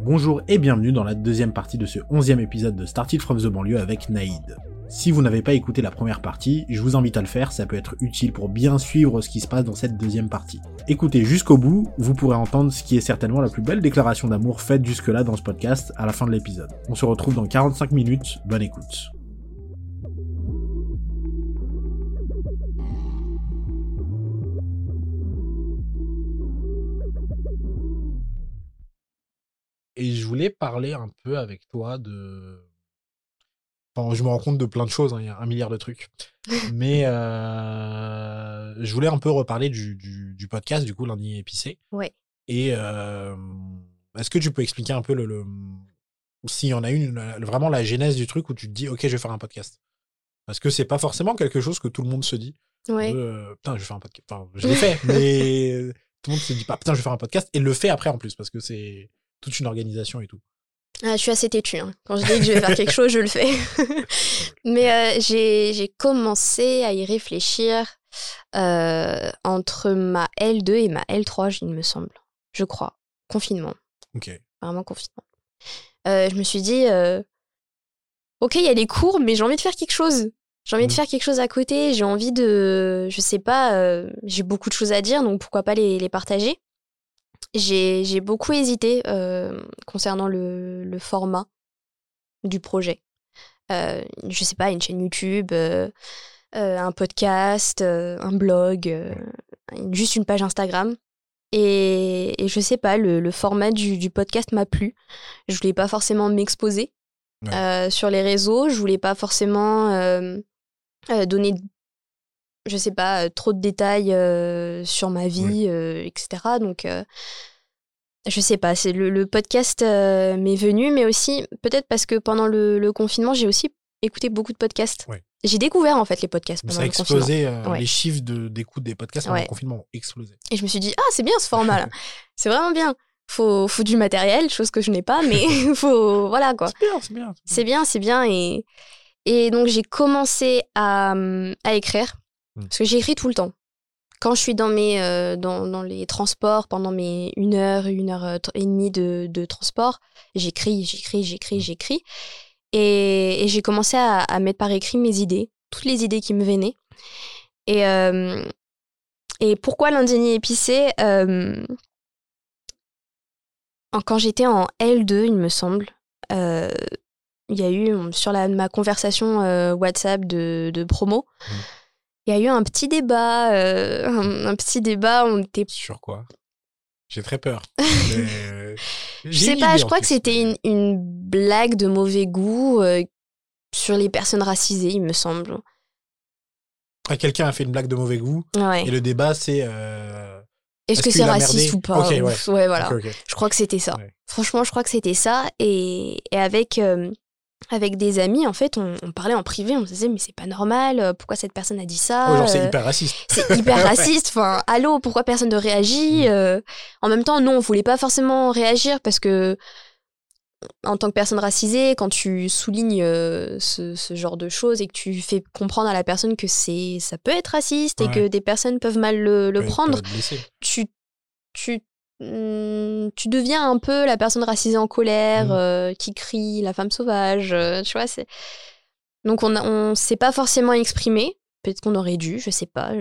Bonjour et bienvenue dans la deuxième partie de ce onzième épisode de Started from the Banlieue avec Naïd. Si vous n'avez pas écouté la première partie, je vous invite à le faire, ça peut être utile pour bien suivre ce qui se passe dans cette deuxième partie. Écoutez jusqu'au bout, vous pourrez entendre ce qui est certainement la plus belle déclaration d'amour faite jusque-là dans ce podcast à la fin de l'épisode. On se retrouve dans 45 minutes, bonne écoute. Et je voulais parler un peu avec toi de. Enfin, je me rends compte de plein de choses, hein, il y a un milliard de trucs. Mais euh, je voulais un peu reparler du, du, du podcast, du coup, lundi épicé. Ouais. Et euh, est-ce que tu peux expliquer un peu le. le s'il y en a une, vraiment la genèse du truc où tu te dis, OK, je vais faire un podcast? Parce que c'est pas forcément quelque chose que tout le monde se dit. Ouais. de, putain, je vais faire un podcast. Enfin, je l'ai fait, mais tout le monde se dit pas, putain, je vais faire un podcast et le fait après en plus, parce que c'est toute une organisation et tout. Ah, je suis assez têtue. hein. Quand je dis que je vais faire quelque chose, je le fais. Mais euh, j'ai commencé à y réfléchir euh, entre ma L2 et ma L3, il me semble. Je crois. Confinement. Ok. Vraiment confinement. Euh, je me suis dit, ok, il y a les cours, mais j'ai envie de faire quelque chose. J'ai envie de Mhm. faire quelque chose à côté. J'ai envie de, je sais pas, euh, j'ai beaucoup de choses à dire, donc pourquoi pas les, les partager. J'ai beaucoup hésité euh, concernant le, le format du projet. Euh, je sais pas, une chaîne YouTube, euh, euh, un podcast, un blog, juste une page Instagram. Et, et je sais pas, le, le format du, du podcast m'a plu. Je voulais pas forcément m'exposer Ouais. sur les réseaux. Je voulais pas forcément donner, je sais pas, euh, trop de détails euh, sur ma vie, euh, etc. Donc, euh, je sais pas, c'est le, le podcast m'est venu, mais aussi peut-être parce que pendant le, le confinement, j'ai aussi écouté beaucoup de podcasts. J'ai découvert en fait les podcasts pendant ça a le confinement. explosé, Ouais. les chiffres de- d'écoute des podcasts pendant Ouais. le confinement ont explosé. Et je me suis dit, ah, c'est bien ce format-là. c'est vraiment bien. Faut, faut du matériel, chose que je n'ai pas, mais faut. Voilà quoi. C'est bien, c'est bien. C'est bien, c'est bien. Et, et donc, j'ai commencé à, hum, à écrire. Mm. Parce que j'écris tout le temps. Quand je suis dans, mes, euh, dans, dans les transports, pendant mes une heure, une heure euh, et demie de, de transport, j'écris, j'écris, j'écris, Mm. j'écris. Et, et j'ai commencé à, à mettre par écrit mes idées, toutes les idées qui me venaient. Et, euh, et pourquoi l'indigné épicé Euh, Quand j'étais en L2, il me semble, il y a eu, on- sur la, ma conversation euh, WhatsApp de, de promo, Mhm. Il y a eu un petit débat, euh, un, un petit débat, on était... Sur quoi? J'ai très peur. Euh, Je sais pas, je crois que c'était une, une blague de mauvais goût euh, sur les personnes racisées, il me semble. Ah, Quelqu'un a fait une blague de mauvais goût Ouais. et le débat c'est. Est-ce que c'est raciste ou pas? Ok, ouais. Ouais, voilà. Je crois que c'était ça. Ouais. Franchement, je crois que c'était ça. Et, et avec, euh, avec des amis, en fait, on, on parlait en privé, on se disait, mais c'est pas normal, euh, pourquoi cette personne a dit ça genre, c'est euh, hyper raciste. c'est hyper raciste. Enfin, allô, pourquoi personne ne réagit Mm. Euh, En même temps, non, on voulait pas forcément réagir parce que, en tant que personne racisée, quand tu soulignes euh, ce, ce genre de choses et que tu fais comprendre à la personne que c'est, ça peut être raciste et que des personnes peuvent mal le, prendre, tu, tu, tu deviens un peu la personne racisée en colère, Mm. euh, qui crie, la femme sauvage, euh, tu vois. C'est... Donc on, on s'est pas forcément exprimé. Peut-être qu'on aurait dû, je sais pas.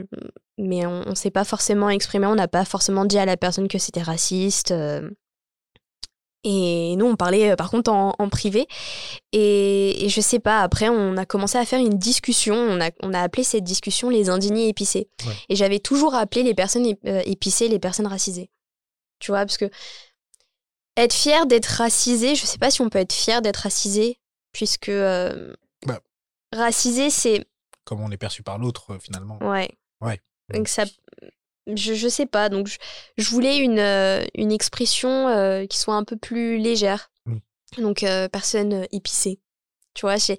Mais on, on s'est pas forcément exprimé. On n'a pas forcément dit à la personne que c'était raciste. euh. Et nous, on parlait par contre en, en privé. Et, et je sais pas, après, on a commencé à faire une discussion. On a, on a appelé cette discussion les indignés épicés. Ouais. Et j'avais toujours appelé les personnes ép- épicées les personnes racisées. Tu vois, parce que être fier d'être racisé, je sais pas si on peut être fier d'être racisé, puisque euh, Bah. racisé, c'est. Comme on est perçu par l'autre, euh, finalement. Ouais. Ouais. Donc ça. Je, je sais pas, donc je, je voulais une, euh, une expression qui soit un peu plus légère. Mm. Donc, personne épicée. Tu vois, c'est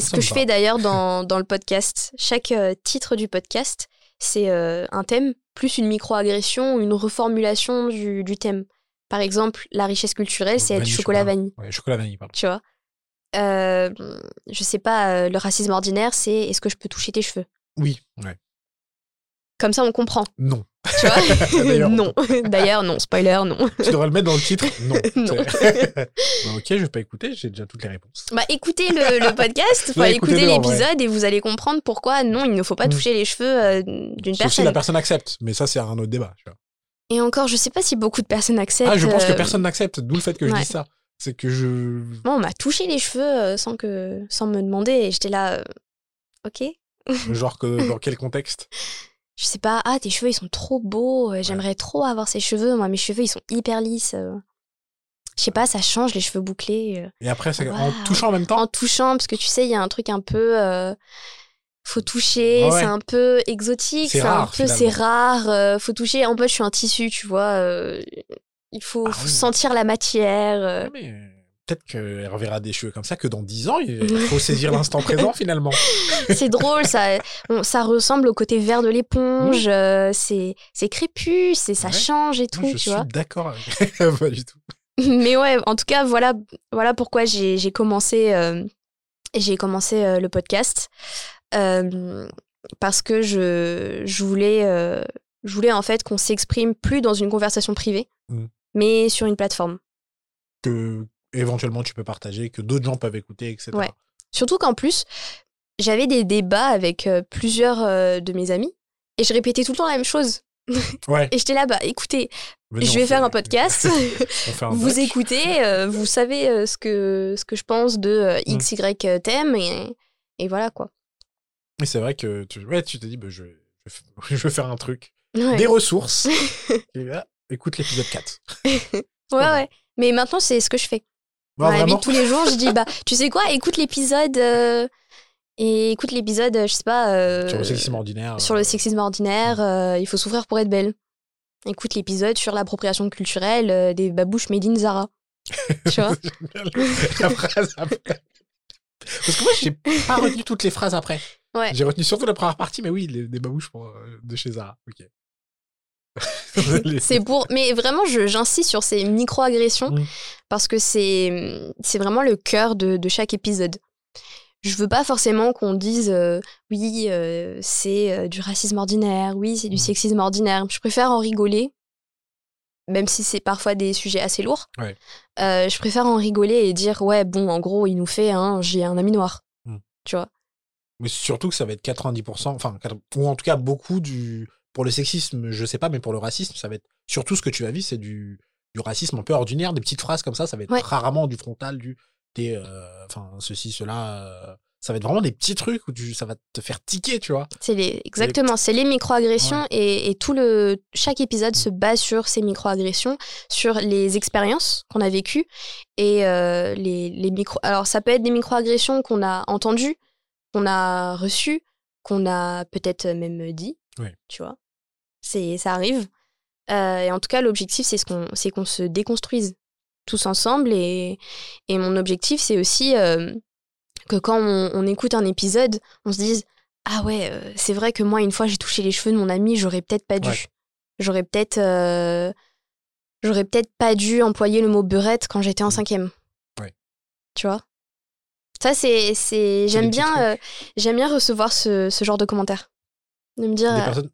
ce que je fais d'ailleurs dans, dans le podcast. Chaque titre du podcast, c'est euh, un thème, plus une micro-agression ou une reformulation du, du thème. Par exemple, la richesse culturelle, c'est être chocolat vanille, Ouais, chocolat vanille, pardon. tu vois? Euh, je sais pas, euh, le racisme ordinaire, c'est est-ce que je peux toucher tes cheveux? Oui, ouais. Comme ça, on comprend. Non. Tu vois D'ailleurs, Non. D'ailleurs, non. Spoiler, non. Tu devrais le mettre dans le titre Non. Non. Bah, ok, je vais pas écouter, j'ai déjà toutes les réponses. Bah, écoutez le, le podcast, enfin, écoutez l'épisode et vous allez comprendre pourquoi non, il ne faut pas Mm. toucher les cheveux euh, d'une Sauf si personne. la personne accepte, mais ça, c'est un autre débat. tu vois. Et encore, je sais pas si beaucoup de personnes acceptent. Ah, je pense que euh, personne n'accepte, d'où le fait que je dis ça. C'est que je. Moi, on m'a touché les cheveux euh, sans, que, sans me demander et j'étais là. euh, ok. Genre que dans quel contexte? Je sais pas, ah, tes cheveux, ils sont trop beaux. euh, J'aimerais trop avoir ces cheveux. Moi, mes cheveux, ils sont hyper lisses. euh. Je sais pas, ça change les cheveux bouclés. euh, Et après, c'est en touchant en même temps? En touchant, parce que tu sais, il y a un truc un peu. euh, faut toucher, Ouais, c'est un peu exotique, C'est un rare, peu, c'est rare. euh, faut toucher. En plus, je suis un tissu, tu vois. euh, il faut, Ah faut oui. sentir la matière. mais peut-être qu'elle reverra des cheveux comme ça que dans 10 ans, il faut saisir l'instant présent finalement. C'est drôle, ça, on- ça ressemble au côté vert de l'éponge. euh, c'est, c'est crépus, c'est, ça Ouais. change et tout, je tu suis vois. d'accord avec. pas du tout. Mais ouais, en tout cas, voilà, voilà pourquoi j'ai, j'ai commencé, euh, j'ai commencé euh, le podcast. Euh, parce que je, je voulais, euh, je voulais en fait qu'on s'exprime plus dans une conversation privée, Mm. mais sur une plateforme. Que éventuellement tu peux partager, que d'autres gens peuvent écouter, etc. Ouais. Surtout qu'en plus, j'avais des débats avec euh, plusieurs euh, de mes amis et je répétais tout le temps la même chose. Ouais. Et j'étais là, bah écoutez, je vais faire un podcast. un vous écoutez, euh, vous savez ce, que, ce que je pense de Mm. X, Y thème et, et voilà quoi. Mais c'est vrai que tu, ouais, tu te dis, bah, je, vais, je vais f- je vais faire un truc. Ouais, Des ressources. Et là, écoute l'épisode 4. ouais, ouais. Mais maintenant, c'est ce que je fais. De tous les jours, je dis, bah, tu sais quoi, écoute l'épisode. euh, et écoute l'épisode, euh, je sais pas. euh, Sur le sexisme ordinaire. sur le sexisme ordinaire, euh, il faut souffrir pour être belle. Écoute l'épisode sur l'appropriation culturelle des babouches made in Zara. tu vois la phrase après. Parce que moi, j'ai pas retenu toutes les phrases après. Ouais. J'ai retenu surtout la première partie, mais oui, les, des babouches pour, de chez Zara. Ok. C'est pour. Mais vraiment, j'insiste sur ces micro-agressions Mm. parce que c'est vraiment le cœur de, de chaque épisode. Je veux pas forcément qu'on dise euh, oui, euh, c'est euh, du racisme ordinaire, oui, c'est du Mm. sexisme ordinaire. Je préfère en rigoler, même si c'est parfois des sujets assez lourds. Ouais. Je préfère en rigoler et dire ouais, bon, en gros, il nous fait un j'ai un ami noir. Mm. Tu vois? Mais surtout que ça va être 90%, enfin, 80 ou en tout cas beaucoup du. Pour le sexisme, je sais pas, mais pour le racisme, ça va être. Surtout ce que tu as vu, c'est du, du racisme un peu ordinaire, des petites phrases comme ça, ça va être Ouais. rarement du frontal, du. T'es. euh, Enfin, ceci, cela. euh, ça va être vraiment des petits trucs où tu, ça va te faire tiquer, tu vois. C'est les, exactement, c'est les micro-agressions et, et tout le, chaque épisode se base sur ces micro-agressions, sur les expériences qu'on a vécues et euh, les, les micro. Alors, ça peut être des micro-agressions qu'on a entendues, qu'on a reçues, qu'on a peut-être même dit, Ouais. tu vois. C'est, ça arrive. Euh, et en tout cas, l'objectif, c'est, ce qu'on, c'est qu'on se déconstruise tous ensemble et, et mon objectif, c'est aussi euh, que quand on, on écoute un épisode, on se dise ah ouais, euh, c'est vrai que moi, une fois, j'ai touché les cheveux de mon ami, j'aurais peut-être pas dû. Ouais. J'aurais peut-être. J'aurais peut-être pas dû employer le mot beurette quand j'étais en Mm. cinquième. Ouais. Tu vois? Ça, c'est. c'est... J'aime bien, j'aime bien recevoir ce, ce genre de commentaires. De me dire. Des personnes,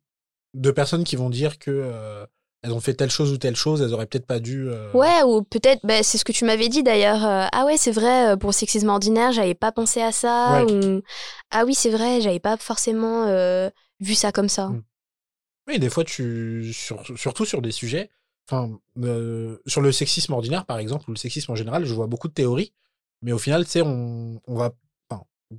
de personnes qui vont dire que euh, elles ont fait telle chose ou telle chose, elles auraient peut-être pas dû. euh, Ouais, ou peut-être, bah, c'est ce que tu m'avais dit d'ailleurs. euh, ah ouais, c'est vrai, pour le sexisme ordinaire, j'avais pas pensé à ça. Ouais. Ou ah oui, c'est vrai, j'avais pas forcément vu ça comme ça. Mm. Oui, des fois, tu, sur- surtout sur des sujets, enfin, sur le sexisme ordinaire, par exemple, ou le sexisme en général, je vois beaucoup de théories, mais au final, tu sais, on, on va,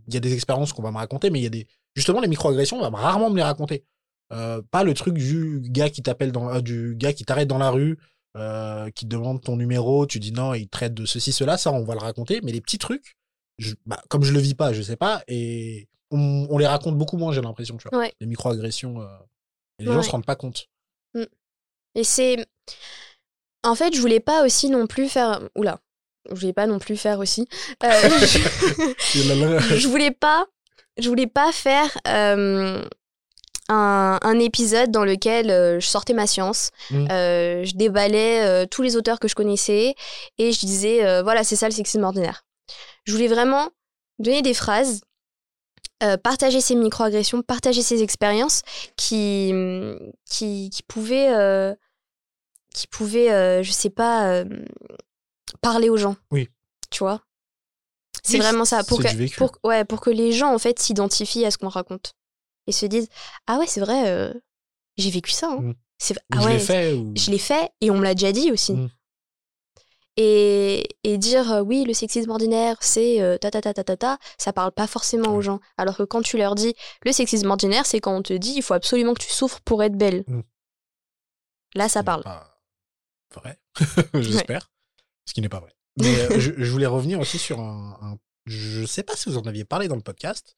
il y a des expériences qu'on va me raconter, mais il y a des, justement, les microagressions, on va rarement me les raconter. Euh, pas le truc du gars qui t'appelle dans, euh, du gars qui t'arrête dans la rue, euh, qui te demande ton numéro, tu dis non, il te traite de ceci, cela, ça, on va le raconter, mais les petits trucs, je- bah, comme je le vis pas, je sais pas, et on, on les raconte beaucoup moins, j'ai l'impression, tu vois. Ouais. Les microagressions. et les gens Ouais. se rendent pas compte. Et c'est. En fait, je voulais pas aussi non plus faire. Oula, je voulais pas non plus faire aussi. Je... je voulais pas. Je voulais pas faire un, un épisode dans lequel euh, je sortais ma science, Mm. euh, je déballais euh, tous les auteurs que je connaissais et je disais voilà c'est ça le sexisme ordinaire. Je voulais vraiment donner des phrases partager ses microagressions, partager ses expériences qui, qui, qui pouvaient, qui pouvaient je sais pas, parler aux gens. Oui. Tu vois? C'est Oui, vraiment ça. Pour que, pour, ouais, pour que les gens, en fait, s'identifient à ce qu'on raconte. Et se disent Ah ouais, c'est vrai, euh, j'ai vécu ça. hein. Mm. Ah je ouais, l'ai fait. Ou... je l'ai fait et on me l'a déjà dit aussi. Mm. Et, et dire euh, oui, le sexisme ordinaire, c'est euh, ta ta ta ta ta ta, ça parle pas forcément aux gens. Alors que quand tu leur dis le sexisme ordinaire, c'est quand on te dit il faut absolument que tu souffres pour être belle. Mm. Là, ça parle. pas vrai, j'espère. Ce qui n'est pas vrai. Mais je, je voulais revenir aussi sur un, un- Je sais pas si vous en aviez parlé dans le podcast.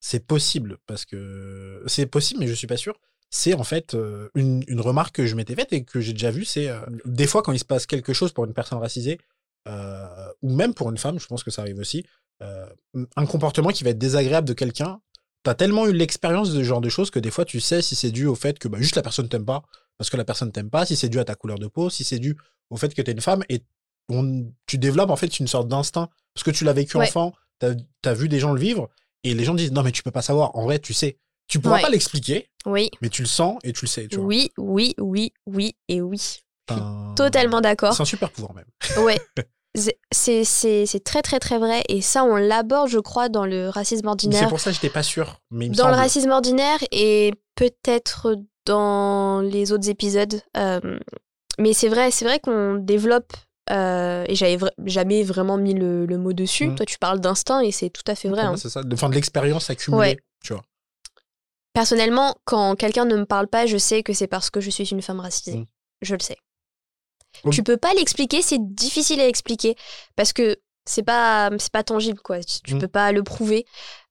C'est possible, parce que. C'est possible, mais je suis pas sûr. C'est en fait euh, une, une remarque que je m'étais faite et que j'ai déjà vue. C'est euh, des fois quand il se passe quelque chose pour une personne racisée, euh, ou même pour une femme, je pense que ça arrive aussi, euh, un comportement qui va être désagréable de quelqu'un. T'as tellement eu l'expérience de ce genre de choses que des fois tu sais si c'est dû au fait que bah, juste la personne t'aime pas parce que la personne t'aime pas, si c'est dû à ta couleur de peau, si c'est dû au fait que t'es une femme et on- tu développes en fait une sorte d'instinct parce que tu l'as vécu Ouais. enfant, t'as as vu des gens le vivre et les gens disent non mais tu peux pas savoir. En vrai, tu sais, tu pourras Ouais. pas l'expliquer, Oui, mais tu le sens et tu le sais. Tu vois. oui, oui, oui, oui et oui. Totalement d'accord. C'est un super pouvoir même. Ouais. C'est- C'est c'est- c'est très très très vrai et ça on l'aborde je crois dans le racisme C'est ordinaire pour ça que j'étais pas sûr, mais il me dans le racisme ordinaire et peut-être dans les autres épisodes. euh, mais c'est vrai, c'est vrai qu'on développe. Euh, et j'avais vra- jamais vraiment mis le, le mot dessus. Mm. Toi, tu parles d'instinct et c'est tout à fait vrai. Hein. c'est ça, de, l'expérience accumulée, Ouais. tu vois. Personnellement, quand quelqu'un ne me parle pas, je sais que c'est parce que je suis une femme racisée. Mm. Je le sais. Ok. Tu peux pas l'expliquer, c'est difficile à expliquer parce que c'est pas c'est pas tangible quoi. Tu, tu Mm. peux pas le prouver.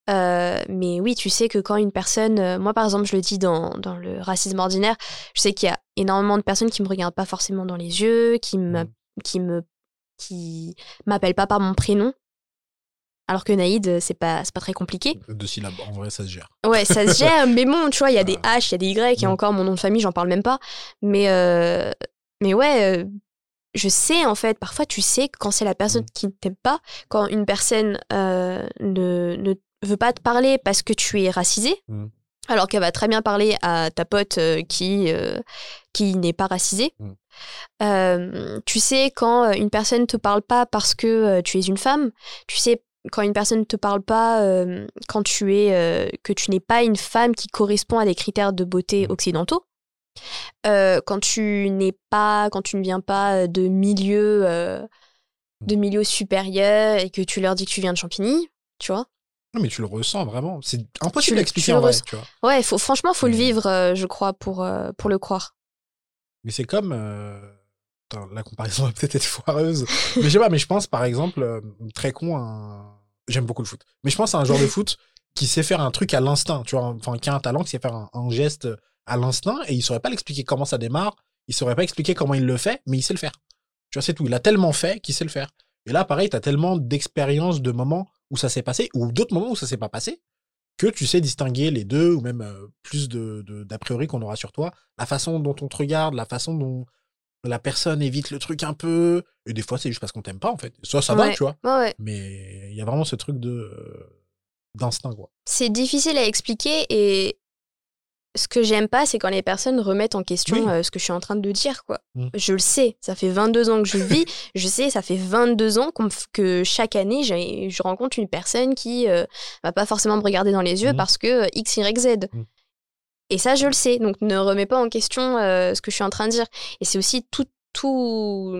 Euh, mais oui, tu sais que quand une personne, euh, moi par exemple, je le dis dans, dans le racisme ordinaire, je sais qu'il y a énormément de personnes qui me regardent pas forcément dans les yeux, qui me. Qui me qui m'appellent pas par mon prénom. Alors que Naïd, euh, c'est pas c'est pas très compliqué. Deux syllabes, en vrai, ça se gère. Ouais, ça se gère, mais bon, tu vois, il y a des Ah. H, il y a des Y, et Mm. encore mon nom de famille, j'en parle même pas. Mais, euh, mais ouais, euh, je sais en fait, parfois tu sais que quand c'est la personne Mm. qui ne t'aime pas, quand une personne euh, ne, ne veut pas te parler parce que tu es racisé, Mm. Alors qu'elle va très bien parler à ta pote euh, qui, euh, qui n'est pas racisée. Mm. Euh, tu sais quand une personne te parle pas parce que tu es une femme, tu sais quand une personne ne te parle pas euh, quand tu es que tu n'es pas une femme qui correspond à des critères de beauté Mm. occidentaux. Quand tu n'es pas, quand tu ne viens pas de milieu, de milieu supérieur et que tu leur dis que tu viens de Champigny, tu vois. Non, mais tu le ressens vraiment. C'est impossible le- d'expliquer tu le en vrai, tu vois. Ouais, faut, franchement, faut le vivre, euh, je crois, pour, euh, pour le croire. Mais c'est comme. euh, putain, la comparaison va peut-être être foireuse. mais je sais pas, mais je pense par exemple, euh, très con, un... j'aime beaucoup le foot. Mais je pense à un joueur de foot qui sait faire un truc à l'instinct, tu vois. Enfin, qui a un talent, qui sait faire un, un geste à l'instinct et il saurait pas l'expliquer comment ça démarre. Il saurait pas expliquer comment il le fait, mais il sait le faire. Tu vois, c'est tout. Il a tellement fait qu'il sait le faire. Et là, pareil, t'as tellement d'expériences, de moments où ça s'est passé, ou d'autres moments où ça s'est pas passé, que tu sais distinguer les deux, ou même euh, plus de, d'a priori qu'on aura sur toi, la façon dont on te regarde, la façon dont la personne évite le truc un peu, et des fois c'est juste parce qu'on t'aime pas en fait. Ça, ça va, tu vois. Ouais, ouais. Mais il y a vraiment ce truc de euh, d'instinct, quoi. C'est difficile à expliquer et ce que j'aime pas, c'est quand les personnes remettent en question Oui. euh, ce que je suis en train de dire. Quoi. Mm. Je le sais, ça fait 22 ans que je vis, je sais, ça fait 22 ans que chaque année, je rencontre une personne qui euh, va pas forcément me regarder dans les yeux Mm. parce que euh, X, Y, Z. Mm. Et ça, je le sais, donc ne remets pas en question euh, ce que je suis en train de dire. Et c'est aussi tout, tout,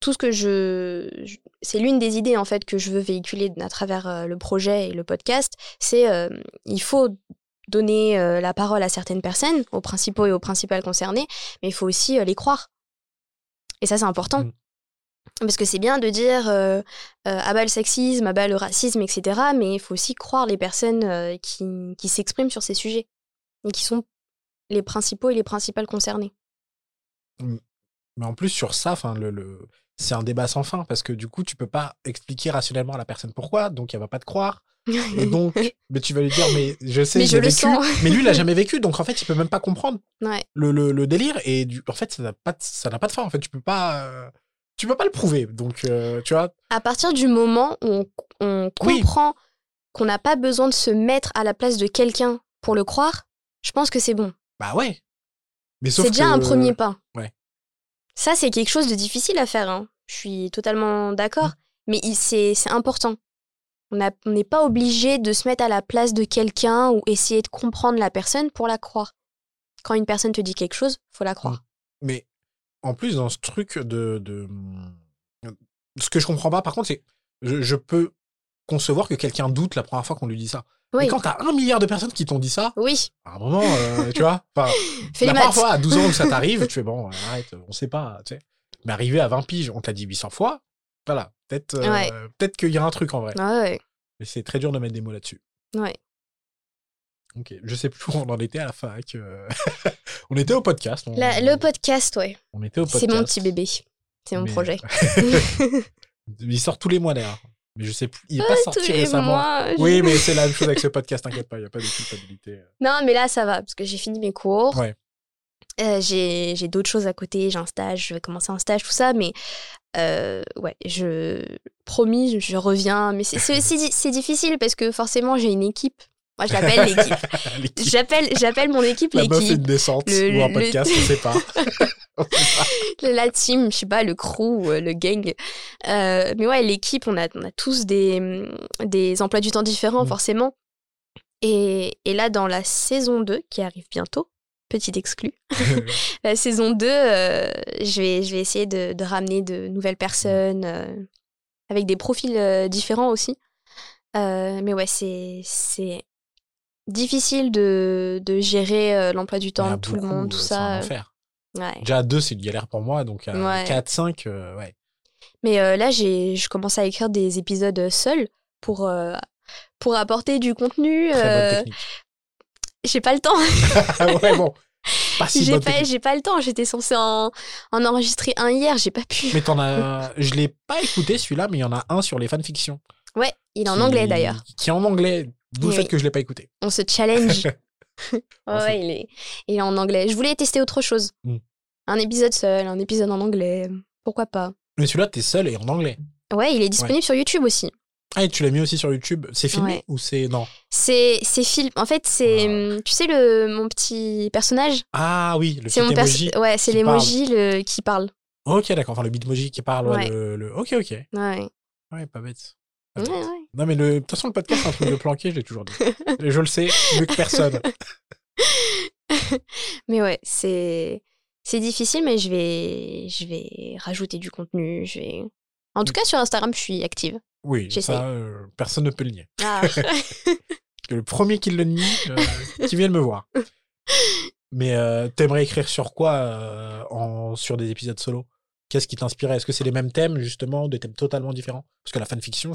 tout ce que je... je- c'est l'une des idées, en fait, que je veux véhiculer à travers euh, le projet et le podcast, c'est euh, il faut donner euh, la parole à certaines personnes, aux principaux et aux principales concernés, mais il faut aussi euh, les croire. Et ça, c'est important. Mm. Parce que c'est bien de dire euh, ah bah le sexisme, ah bah le racisme, etc. Mais il faut aussi croire les personnes qui, qui s'expriment sur ces sujets et qui sont les principaux et les principales concernés. Mais en plus, sur ça, enfin, le, le... c'est un débat sans fin, parce que du coup, tu peux pas expliquer rationnellement à la personne pourquoi, donc elle va pas te croire. Et donc, mais tu vas lui dire, mais je sais, Mais j'ai je le vécu. sens. Mais lui, il a jamais vécu, donc en fait, il peut même pas comprendre ouais. le, le, le délire. Et du... en fait, ça n'a pas, de- ça n'a pas de fin. En fait, tu peux pas, euh, tu peux pas le prouver. Donc, euh, tu vois, À partir du moment où on, on Oui. comprend qu'on n'a pas besoin de se mettre à la place de quelqu'un pour le croire, je pense que c'est bon. Bah ouais. Mais C'est déjà que- un premier pas. Ouais. Ça, c'est quelque chose de difficile à faire. hein. Je suis totalement d'accord. Mmh. Mais c'est important. On n'est pas obligé de se mettre à la place de quelqu'un ou essayer de comprendre la personne pour la croire. Quand une personne te dit quelque chose, faut la croire. Mais en plus, dans ce truc de. de... Ce que je comprends pas, par contre, c'est. Je, je peux concevoir que quelqu'un doute la première fois qu'on lui dit ça. Oui. Mais quand t'as un milliard de personnes qui t'ont dit ça, Oui, à un moment, euh, tu vois, la première fois, à 12 ans ça t'arrive, tu fais bon, arrête, on sait pas, tu sais. Mais arrivé à 20 piges, on t'a dit 800 fois, voilà, peut-être euh, Ouais. peut-être qu'il y a un truc en vrai. Ouais, Mais c'est très dur de mettre des mots là-dessus. ouais. Ok, je sais plus où on en était à la fac. euh. on était au podcast. On, La- le podcast, ouais. on était au podcast. C'est mon petit bébé. C'est mon Mais- projet. Il sort tous les mois d'ailleurs. Mais je sais plus. Il est pas Ah, sorti récemment. mois, je- Oui, mais c'est la même chose avec ce podcast, t'inquiète pas, il n'y a pas de culpabilité. Non, mais là, ça va, parce que j'ai fini mes cours. Ouais. Euh, j'ai j'ai d'autres choses à côté, j'ai un stage, je vais commencer un stage, tout ça, mais euh, ouais, je promis, je, je reviens. Mais c'est difficile parce que forcément, j'ai une équipe. Moi, je l'appelle l'équipe. L'équipe- J'appelle j'appelle mon équipe La meuf fait l'équipe. une descente Le- ou un le- podcast, pas. On sait pas. la team, je sais pas, le crew, euh, le gang. Euh, mais ouais, l'équipe, on a, on a tous des, des emplois du temps différents, Mm. forcément. Et, et là, dans la saison 2, qui arrive bientôt, petit exclu, la saison 2, euh, je, vais, je vais essayer de, de ramener de nouvelles personnes euh, avec des profils euh, différents aussi. Mais ouais, c'est difficile de, de gérer l'emploi du temps a de tout le monde, tout ça. Ouais. Déjà à 2, c'est une galère pour moi, donc à Ouais. 4, 5, euh, ouais. Mais là, j'ai, je commence à écrire des épisodes seuls pour, pour apporter du contenu. Euh. J'ai pas le temps. ouais, bon. Pas si j'ai, pas, j'ai pas le temps. J'étais censée en, en enregistrer un hier, j'ai pas pu. Mais t'en as. Je l'ai pas écouté celui-là, mais il y en a un sur les fanfictions. Ouais, il est en qui- anglais d'ailleurs. Qui est en anglais, d'où le fait oui. que je l'ai pas écouté. On se challenge. ouais, il est, il est en anglais. Je voulais tester autre chose. Mm. Un épisode seul, un épisode en anglais. Pourquoi pas? Mais celui-là, t'es seul et en anglais. Ouais, il est disponible sur YouTube aussi. Ah, et tu l'as mis aussi sur YouTube. C'est filmé Ouais. ou c'est. Non? C'est, c'est film. En fait, c'est. Ah. hum, Tu sais, le, mon petit personnage? Ah oui, le petit C'est mon perso- emoji. Ouais, c'est l'emoji le... qui parle. Ok, d'accord. Enfin, le bitmoji qui parle. ouais, Ouais. le, le- Ok, ok. Ouais. Ouais, pas bête. Ouais, ouais. Non, mais le... de toute façon, le podcast, c'est un truc de planqué, je l'ai toujours dit. je le sais, mieux que personne. Mais ouais, c'est c'est difficile, mais je vais je vais rajouter du contenu. Je vais. En tout cas, sur Instagram, je suis active. Oui, ça, euh, personne ne peut le nier. Ah. Le premier qui le nie, euh, qui vienne me voir. Mais euh, t'aimerais écrire sur quoi en... sur des épisodes solo? Qu'est-ce qui t'inspirait? Est-ce que c'est les mêmes thèmes, justement, des thèmes totalement différents? Parce que la fanfiction,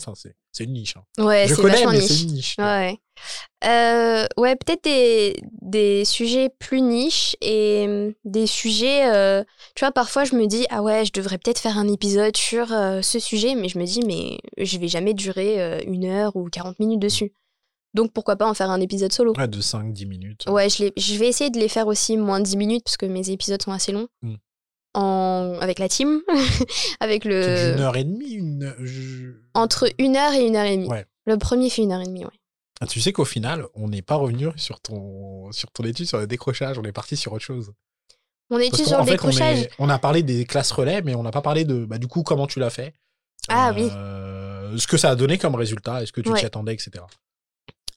c'est une niche. hein. ouais, Je connais, mais niche. c'est une niche. Ouais. Euh, ouais, peut-être des, des sujets plus niches et hum, des sujets. euh, tu vois, parfois je me dis, ah ouais, je devrais peut-être faire un épisode sur euh, ce sujet, mais je me dis, mais je vais jamais durer une heure ou 40 minutes dessus. Donc pourquoi pas en faire un épisode solo? Ouais, de 5-10 minutes. Ouais, je vais essayer de les faire aussi moins de 10 minutes parce que mes épisodes sont assez longs. Mm. En, avec la team, avec le. d'une heure et demie, une... je- Entre une heure et une heure et demie. Ouais. Le premier fait une heure et demie, ouais. Ah, tu sais qu'au final, on n'est pas revenu sur ton, sur ton étude sur le décrochage, on est parti sur autre chose. Mon étude sur le fait, on, décrochage. est- on a parlé des classes relais, mais on n'a pas parlé de, bah, du coup, comment tu l'as fait. Ah oui. Euh, Ce que ça a donné comme résultat, est-ce que tu Ouais. t'y attendais, etc.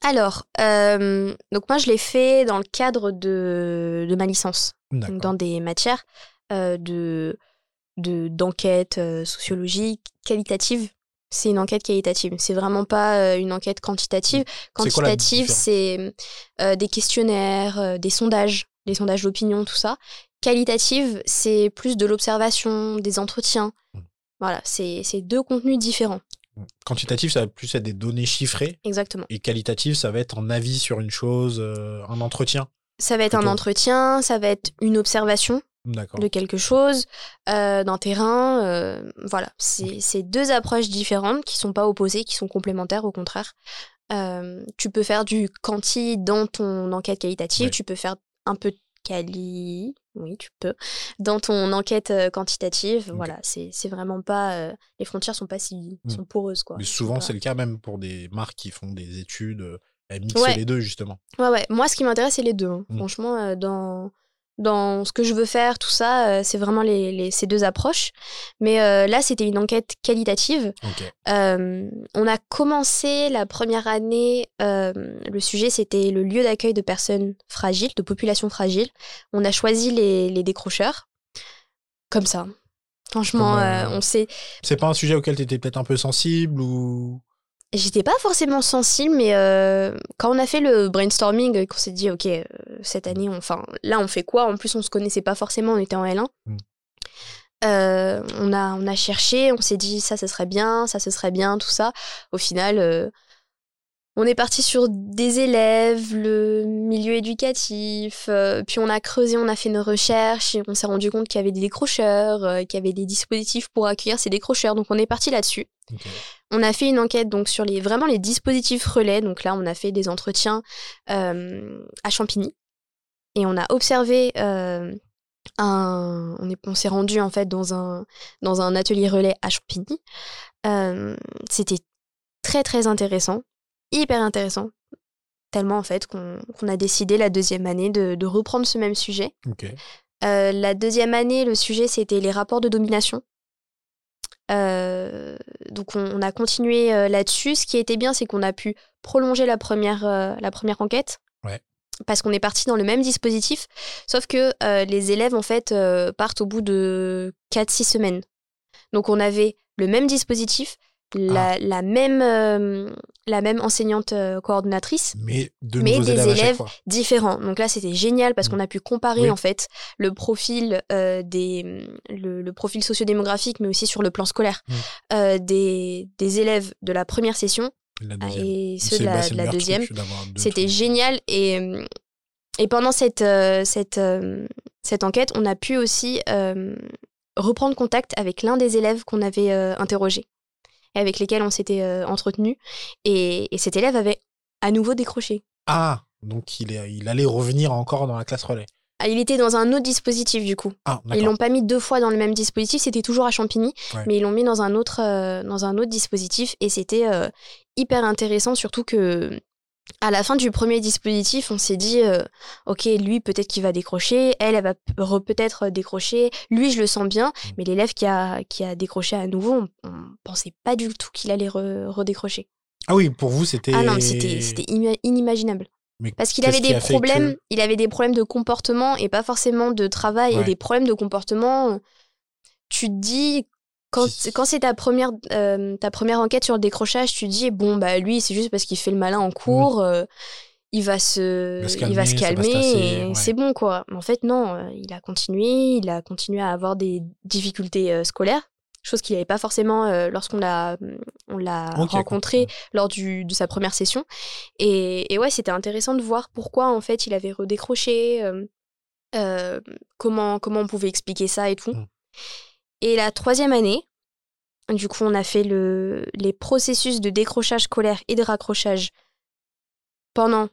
Alors, euh, donc moi je l'ai fait dans le cadre de, de ma licence, donc dans des matières de de- d'enquête euh, sociologique qualitative. C'est une enquête qualitative. C'est vraiment pas euh, une enquête quantitative. Quantitative, c'est euh, des questionnaires, euh, des sondages, des sondages d'opinion, tout ça. Qualitative, c'est plus de l'observation, des entretiens. Mm. Voilà, c'est c'est deux contenus différents. Quantitatif, ça va plus être des données chiffrées, Exactement. et qualitatif, ça va être un avis sur une chose, euh, un entretien. Ça va être un entretien, ça va être une observation. De quelque chose, euh, d'un terrain. euh, voilà, c'est deux approches différentes qui sont pas opposées, qui sont complémentaires au contraire. Euh, tu peux faire du quanti dans ton enquête qualitative, Ouais. tu peux faire un peu de quali, oui, tu peux, dans ton enquête euh, quantitative. Voilà, c'est vraiment pas. les frontières sont pas si Mm. sont poreuses, quoi. Mais souvent, c'est le cas même pour des marques qui font des études. Elles mixent Ouais. les deux, justement. Ouais, ouais. Moi, ce qui m'intéresse, c'est les deux. hein. Mm. Franchement, dans, dans ce que je veux faire, tout ça, euh, c'est vraiment les, les- ces deux approches. Mais euh, là, c'était une enquête qualitative. Euh, on a commencé la première année, euh, le sujet, c'était le lieu d'accueil de personnes fragiles, de populations fragiles. On a choisi les, les décrocheurs. Comme ça. Franchement, on sait. C'est pas un sujet auquel tu étais peut-être un peu sensible ou. J'étais pas forcément sensible, mais euh, quand on a fait le brainstorming, euh, qu'on s'est dit, ok, euh, cette année, enfin, là, on fait quoi? En plus, on se connaissait pas forcément, on était en L1. Mm. Euh, on, a, on a cherché, on s'est dit, ça, ce serait bien, ça, ce serait bien, tout ça. Au final, euh, on est parti sur des élèves, le milieu éducatif, puis on a creusé, on a fait nos recherches, et on s'est rendu compte qu'il y avait des décrocheurs, qu'il y avait des dispositifs pour accueillir ces décrocheurs, donc on est parti là-dessus. On a fait une enquête donc sur les vraiment les dispositifs relais. Donc là, on a fait des entretiens euh, à Champigny et on a observé euh, un. On est- on s'est rendu en fait dans un dans un atelier relais à Champigny. Euh, C'était très très intéressant, hyper intéressant. Tellement en fait qu'on qu'on a décidé la deuxième année de, de reprendre ce même sujet. La deuxième année, le sujet, c'était les rapports de domination. Euh, donc on, on a continué euh, là-dessus. Ce qui était bien, c'est qu'on a pu prolonger la première, euh, la première enquête. Ouais. Parce qu'on est parti dans le même dispositif, sauf que les élèves en fait partent au bout de 4-6 semaines. Donc on avait le même dispositif, la, la même, euh, la même enseignante euh, coordonnatrice, Mais de Mais nouveaux des élèves, différents. Donc là, c'était génial parce Mm. qu'on a pu comparer Oui. en fait le profil euh, des le, le profil sociodémographique, mais aussi sur le plan scolaire Mm. euh, des, des élèves de la première session La ah, et ceux de la, de la deuxième. C'était génial et et pendant cette cette cette enquête, on a pu aussi reprendre contact avec l'un des élèves qu'on avait interrogé avec lesquels on s'était euh, entretenu et, et cet élève avait à nouveau décroché. Ah, donc il, est, il allait revenir encore dans la classe relais. Ah, Il était dans un autre dispositif du coup. Ah, Ils l'ont pas mis deux fois dans le même dispositif, c'était toujours à Champigny, Ouais. mais ils l'ont mis dans un autre euh, dans un autre dispositif et c'était euh, hyper intéressant surtout que à la fin du premier dispositif, on s'est dit euh, OK, lui peut-être qu'il va décrocher, elle elle va peut-être décrocher, lui je le sens bien, Mm. mais l'élève qui a qui a décroché à nouveau, on, on pensait pas du tout qu'il allait re- redécrocher. Ah oui, pour vous, c'était. Ah non, c'était c'était ima- inimaginable. Mais Parce qu'il avait des problèmes, que- il avait des problèmes de comportement et pas forcément de travail Ouais. et des problèmes de comportement. euh, Tu te dis quand c'est ta première euh, ta première enquête sur le décrochage, tu dis bon bah lui c'est juste parce qu'il fait le malin en cours, euh, il va se Il va se il va se calmer, tasser, et ouais. c'est bon quoi. Mais en fait non, euh, il a continué, il a continué à avoir des difficultés scolaires. Chose qu'il n'avait pas forcément euh, lorsqu'on l'a on l'a Ok, rencontré lors du, de sa première session. Et, et ouais, c'était intéressant de voir pourquoi en fait il avait redécroché, euh, euh, comment, comment on pouvait expliquer ça et tout. Mm. Et la troisième année, du coup, on a fait le, les processus de décrochage scolaire et de raccrochage pendant,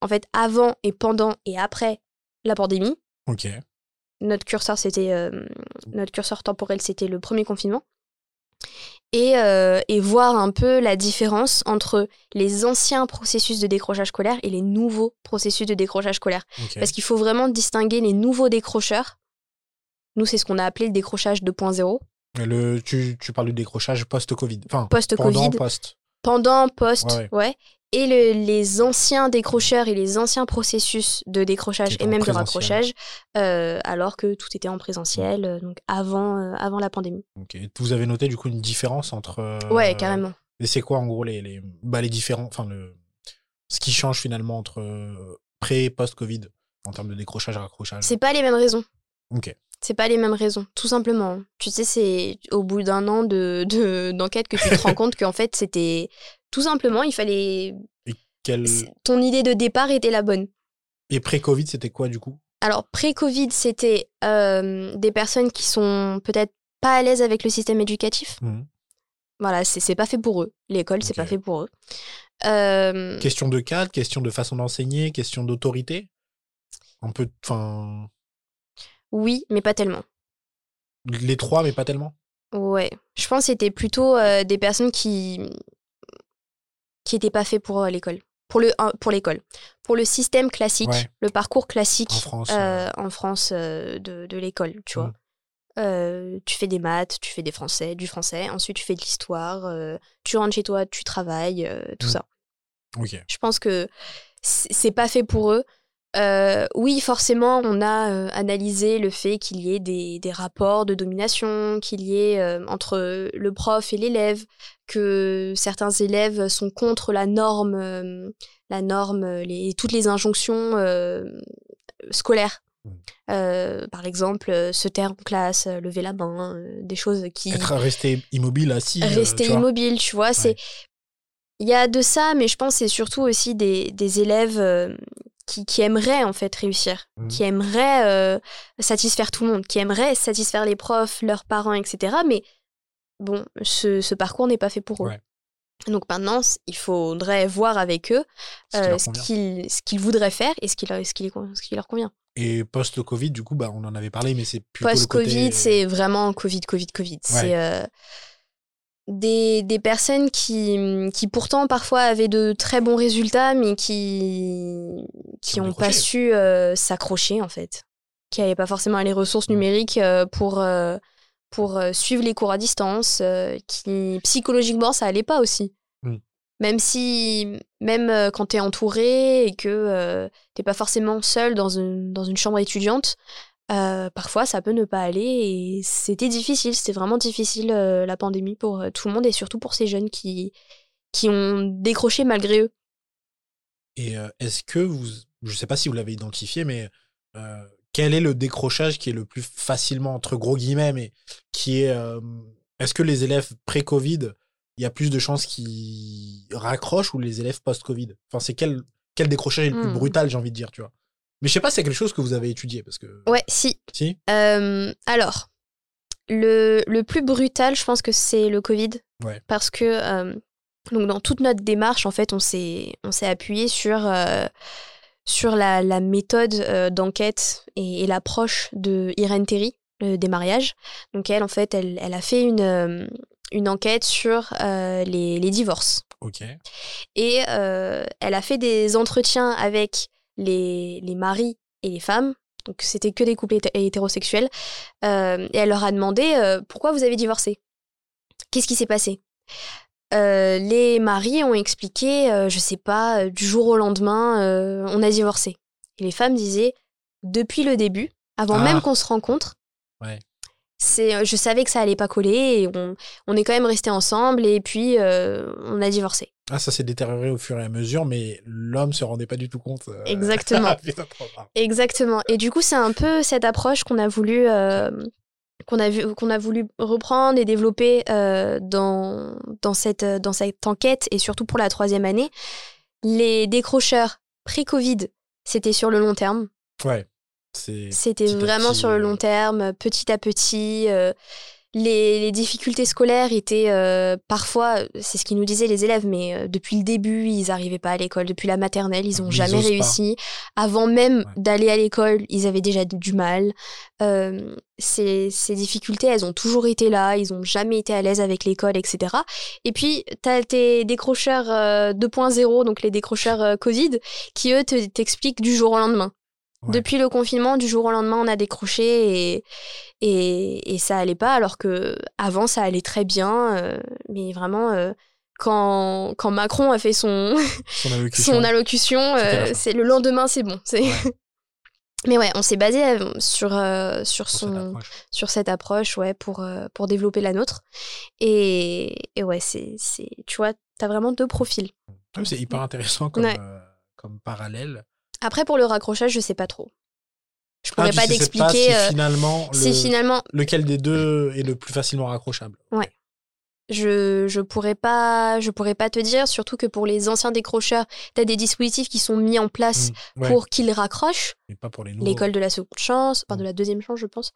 en fait, avant et pendant et après la pandémie. Ok. Notre curseur, c'était euh, notre curseur temporel, c'était le premier confinement. Et, euh, et voir un peu la différence entre les anciens processus de décrochage scolaire et les nouveaux processus de décrochage scolaire. Parce qu'il faut vraiment distinguer les nouveaux décrocheurs. Nous, c'est ce qu'on a appelé le décrochage 2.0. Le, tu, tu parles du décrochage post-Covid. Enfin, Post-Covid. pendant, post. pendant, post, Ouais, ouais. Et le- les anciens décrocheurs et les anciens processus de décrochage et même de raccrochage, euh, alors que tout était en présentiel, euh, donc avant, euh, avant la pandémie. Ok. Vous avez noté du coup une différence entre. Ouais, carrément. Et c'est quoi en gros les, les, bah, les différents. Enfin, le, ce qui change finalement entre pré et post-Covid en termes de décrochage, raccrochage? C'est pas les mêmes raisons. Ok. C'est pas les mêmes raisons, tout simplement. Tu sais, c'est au bout d'un an de de- d'enquête que tu te rends compte qu'en fait, c'était tout simplement, il fallait. Quel... c'est- Ton idée de départ était la bonne. Et pré-Covid, c'était quoi du coup? Alors, pré-Covid, c'était euh, des personnes qui sont peut-être pas à l'aise avec le système éducatif. Mhm. Voilà, c'est c'est pas fait pour eux. L'école, c'est Ok. pas fait pour eux. Euh, Question de cadre, question de façon d'enseigner, question d'autorité? Un peu, enfin, Oui, mais pas tellement. les trois, mais pas tellement? Ouais. Je pense que c'était plutôt euh, des personnes qui qui n'étaient pas faits pour euh, l'école. Pour le pour l'école. Pour le système classique, Ouais. le parcours classique En France, euh, en France de, de l'école, tu vois. Mm. Tu fais des maths, tu fais des français, du français, ensuite tu fais de l'histoire, tu rentres chez toi, tu travailles, tout Mm. ça. Ok. Je pense que c'est pas fait pour eux. Euh, oui, forcément, on a euh, analysé le fait qu'il y ait des, des rapports de domination, qu'il y ait euh, entre le prof et l'élève, que certains élèves sont contre la norme, la norme, les, toutes les injonctions scolaires. Euh, par exemple, euh, se taire en classe, euh, lever la main, des choses qui Être resté immobile, assis. rester tu vois. immobile, tu vois. C'est il y a de ça, mais je pense que c'est surtout aussi des, des élèves qui, qui aimeraient en fait réussir, Mhm. qui aimeraient euh, satisfaire tout le monde, qui aimeraient satisfaire les profs, leurs parents, etc. Mais bon, ce, ce parcours n'est pas fait pour eux. Ouais. Donc maintenant, il faudrait voir avec eux euh, ce qu'ils voudraient faire et ce qui, leur, ce, qui les con- ce qui leur convient. Et post-Covid, du coup, bah, on en avait parlé, mais c'est plutôt le Post-Covid, côté- c'est vraiment Covid, Covid, Covid. C'est euh, des, des personnes qui, qui pourtant parfois avaient de très bons résultats, mais qui qui Qui ont n'ont pas su euh, s'accrocher en fait, qui n'avaient pas forcément les ressources Mm. numériques euh, pour euh, pour suivre les cours à distance, qui psychologiquement ça allait pas aussi. Mm. Même si, même quand tu es entouré et que euh, t'es pas forcément seul dans une, dans une chambre étudiante, euh, parfois ça peut ne pas aller et c'était difficile, c'était vraiment difficile euh, la pandémie pour euh, tout le monde et surtout pour ces jeunes qui, qui ont décroché malgré eux. Et est-ce que vous, je sais pas si vous l'avez identifié, mais quel est le décrochage qui est le plus facilement, entre gros guillemets, mais qui est. est-ce que les élèves pré-Covid, il y a plus de chances qu'ils raccrochent ou les élèves post-Covid? Enfin, c'est quel, quel décrochage est le plus Hmm. brutal, j'ai envie de dire, tu vois? Mais je sais pas si c'est quelque chose que vous avez étudié, parce que. Ouais, si. Si Euh, alors, le, le plus brutal, je pense que c'est le Covid. Ouais. Parce que euh, donc dans toute notre démarche, en fait, on s'est on s'est appuyé sur, euh, sur la, la méthode d'enquête et, et l'approche de Irène Terry, le démariage. Donc elle, en fait, elle, elle a fait une, une enquête sur les, les divorces. Ok. Et elle a fait des entretiens avec les, les maris et les femmes. Donc c'était que des couples hété- hétérosexuels. Euh, et elle leur a demandé euh, pourquoi vous avez divorcé? Qu'est-ce qui s'est passé? Euh, Les maris ont expliqué, je sais pas, du jour au lendemain, on a divorcé. Et les femmes disaient depuis le début, avant Ah. même qu'on se rencontre. Ouais. C'est, euh, je savais que ça allait pas coller et on, on est quand même restés ensemble et puis euh, on a divorcé. Ah, ça s'est détérioré au fur et à mesure, mais l'homme se rendait pas du tout compte. euh. Exactement. Exactement. Et du coup, c'est un peu cette approche qu'on a voulu euh, qu'on a vu qu'on a voulu reprendre et développer dans dans cette dans cette enquête et surtout pour la troisième année. Les décrocheurs pré-Covid, c'était sur le long terme. Ouais. C'était vraiment petit, sur le euh, long terme, petit à petit. euh, les, les difficultés scolaires étaient euh, parfois, c'est ce qu'ils nous disaient les élèves, mais euh, depuis le début, ils n'arrivaient pas à l'école. Depuis la maternelle, ils n'ont jamais pas. réussi. Avant même Ouais. d'aller à l'école, ils avaient déjà du mal. Euh, ces, ces difficultés, elles ont toujours été là. Ils n'ont jamais été à l'aise avec l'école, etc. Et puis, tu as tes décrocheurs euh, 2.0, donc les décrocheurs Covid, qui eux te- t'expliquent du jour au lendemain. Ouais. Depuis le confinement, du jour au lendemain, on a décroché et, et, et ça allait pas, alors que avant ça allait très bien. euh, mais vraiment, euh, quand, quand Macron a fait son, Son allocution. son euh, c'est le lendemain, c'est bon. Ouais. mais ouais, on s'est basé sur, sur, cette son, approche. sur cette approche ouais, pour, pour développer la nôtre. Et, et ouais, c'est, tu vois, t'as vraiment deux profils. Ah, C'est hyper intéressant comme, Ouais. comme parallèle. Après, pour le raccrochage, je sais pas trop. Je Ah, pourrais tu pas t'expliquer si euh, finalement, le- si finalement lequel des deux est le plus facilement raccrochable. je je pourrais pas je pourrais pas te dire surtout que pour les anciens décrocheurs tu as des dispositifs qui sont mis en place Mm, ouais, pour qu'ils raccrochent mais pas pour les nouveaux. l'école de la seconde chance enfin de Mm. la deuxième chance je pense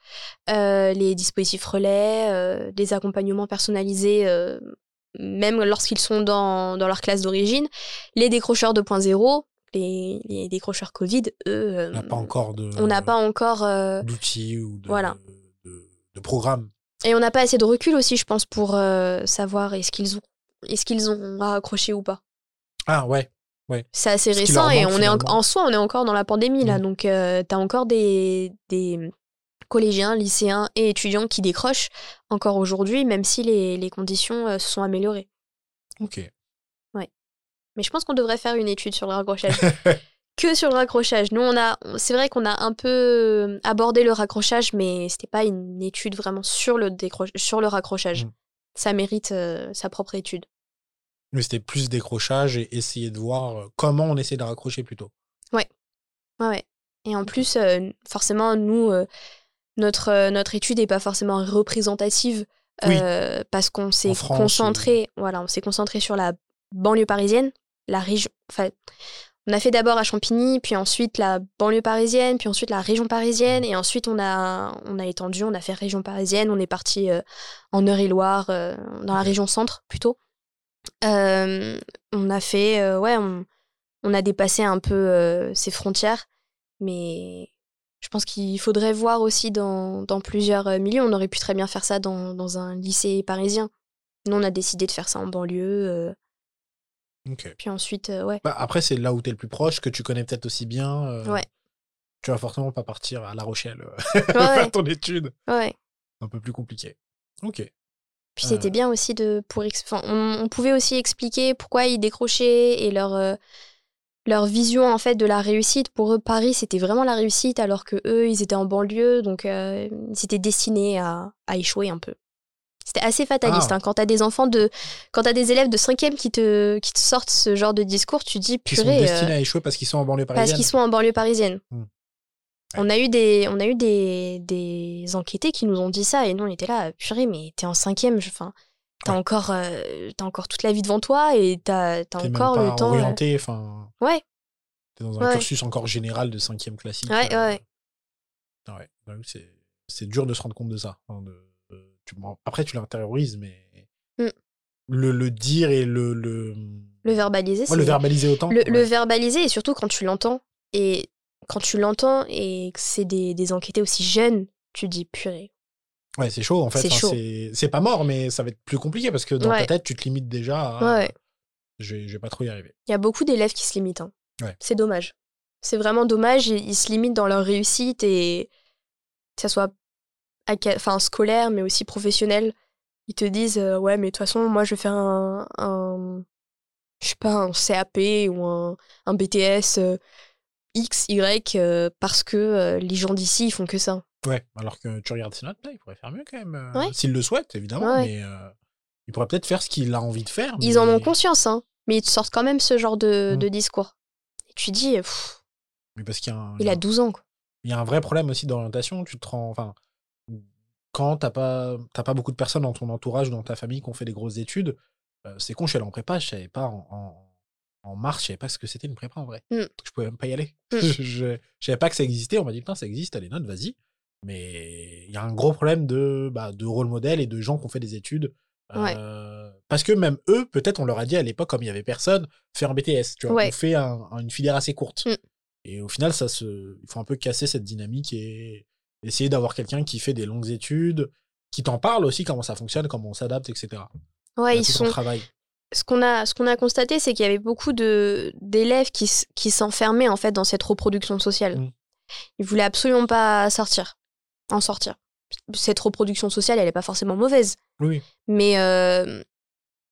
Euh, les dispositifs relais euh, des accompagnements personnalisés euh, même lorsqu'ils sont dans, dans leur classe d'origine les décrocheurs 2.0 les, les décrocheurs Covid, eux, On n'a pas encore de. on n'a pas encore. euh, d'outils ou de, Voilà. de, de programmes. Et on n'a pas assez de recul aussi, je pense, pour euh, savoir est-ce qu'ils ont, est-ce qu'ils ont raccroché ou pas. Ah ouais. C'est assez Ce récent et on est en, soi, on est encore dans la pandémie là. Mm. Donc, euh, t'as encore des, des collégiens, lycéens et étudiants qui décrochent encore aujourd'hui, même si les, les conditions euh, se sont améliorées. Ok. Mais je pense qu'on devrait faire une étude sur le raccrochage. que sur le raccrochage. Nous, on a, c'est vrai qu'on a un peu euh, abordé le raccrochage, mais c'était pas une étude vraiment sur le, sur le raccrochage. Mm. Ça mérite euh, sa propre étude. Mais c'était plus décrochage et essayer de voir euh, comment on essaie de raccrocher plutôt. Ouais, ouais. Et en plus, euh, forcément, nous, euh, notre, notre étude n'est pas forcément représentative Oui. parce qu'on s'est concentré, voilà, on s'est concentré sur la banlieue parisienne, la région. Enfin, on a fait d'abord à Champigny, puis ensuite la banlieue parisienne, puis ensuite la région parisienne, et ensuite on a, on a étendu, on a fait région parisienne, on est parti euh, en Eure-et-Loire, euh, dans la région centre plutôt. Euh, on a fait, ouais, on, on a dépassé un peu ces frontières, mais je pense qu'il faudrait voir aussi dans, dans plusieurs milieux. On aurait pu très bien faire ça dans, dans un lycée parisien. Nous, on a décidé de faire ça en banlieue. Puis ensuite, euh, ouais. Bah, après, c'est là où tu es le plus proche, que tu connais peut-être aussi bien. euh, Ouais. Tu vas forcément pas partir à La Rochelle euh, Ouais, faire ton étude. ouais. Un peu plus compliqué. Ok. Puis c'était Euh. bien aussi de pour enfin, on, on pouvait aussi expliquer pourquoi ils décrochaient et leur leur vision en fait de la réussite. Pour eux, Paris c'était vraiment la réussite alors que eux ils étaient en banlieue donc ils étaient destinés à, à échouer un peu. C'était assez fataliste Ah. hein. quand t'as des enfants de quand t'as des élèves de 5e qui te qui te sortent ce genre de discours, tu dis Qui sont purée. euh, destinés à échouer parce qu'ils sont en banlieue parce parisienne. qu'ils sont en banlieue parisienne. Hmm. On a eu des, on a eu des, des enquêtés qui nous ont dit ça et nous on était là, purée, mais t'es en cinquième, enfin, t'as Ouais. encore, euh, t'as encore toute la vie devant toi et t'as, t'as T'es même encore pas le temps. euh, orienté, enfin, Ouais, t'es dans un Ouais. cursus encore général de cinquième classique. Ouais, euh, ouais. ouais, c'est dur de se rendre compte de ça. De- de- tu- après, tu l'intériorises, mais Mm. le, le dire et le, le, le verbaliser, Ouais, le verbaliser autant. le, verbaliser et surtout quand tu l'entends et quand tu l'entends et que c'est des, des enquêtés aussi jeunes, tu dis purée. Ouais, c'est chaud en fait. C'est Enfin, pas mort, mais ça va être plus compliqué parce que dans ta Ouais. tête, tu te limites déjà à. Ouais. Je, vais, je vais pas trop y arriver. Il y a beaucoup d'élèves qui se limitent. hein. Ouais. C'est dommage. C'est vraiment dommage. Ils, ils se limitent dans leur réussite et que ça soit enfin, scolaire, mais aussi professionnel. Ils te disent euh, Ouais, mais de toute façon, moi, je vais faire un, un- je sais pas, un CAP ou un, un BTS euh, X, Y, euh, parce que euh, les gens d'ici, ils font que ça. Ouais, alors que tu regardes ses notes, là, il pourrait faire mieux quand même. Ouais. S'il le souhaite, évidemment, Ouais. mais euh, il pourrait peut-être faire ce qu'il a envie de faire. Ils en ont conscience, hein, mais ils te sortent quand même ce genre de, Mm. de discours. Et tu dis Pff, Mais parce qu'il y a un, Il a 12 ans, quoi. il y a un vrai problème aussi d'orientation. Tu te rends. Enfin, quand t'as pas, pas beaucoup de personnes dans ton entourage, dans ta famille qui ont fait des grosses études, euh, c'est con, je suis allé en prépa, je savais pas en, en, en mars, je savais pas ce que c'était une prépa en vrai. Mm. Je pouvais même pas y aller. Mm. je, je, je savais pas que ça existait. On m'a dit, putain, ça existe, t'as les notes, vas-y. Mais il y a un gros problème de, bah, de rôle modèle et de gens qui ont fait des études. Ouais. Euh, parce que même eux, peut-être, on leur a dit à l'époque, comme il y avait personne, faire un BTS, tu vois, Ouais. on fait un- un- une filière assez courte. Mm. Et au final, ça se, il faut un peu casser cette dynamique et essayer d'avoir quelqu'un qui fait des longues études, qui t'en parle aussi comment ça fonctionne, comment on s'adapte, etc. Ouais, ils sont, travail. ce qu'on a, ce qu'on a constaté, c'est qu'il y avait beaucoup de d'élèves qui, qui s'enfermaient en fait dans cette reproduction sociale. Mm. Ils voulaient absolument pas sortir, en sortir. Cette reproduction sociale, elle est pas forcément mauvaise, Oui, mais euh,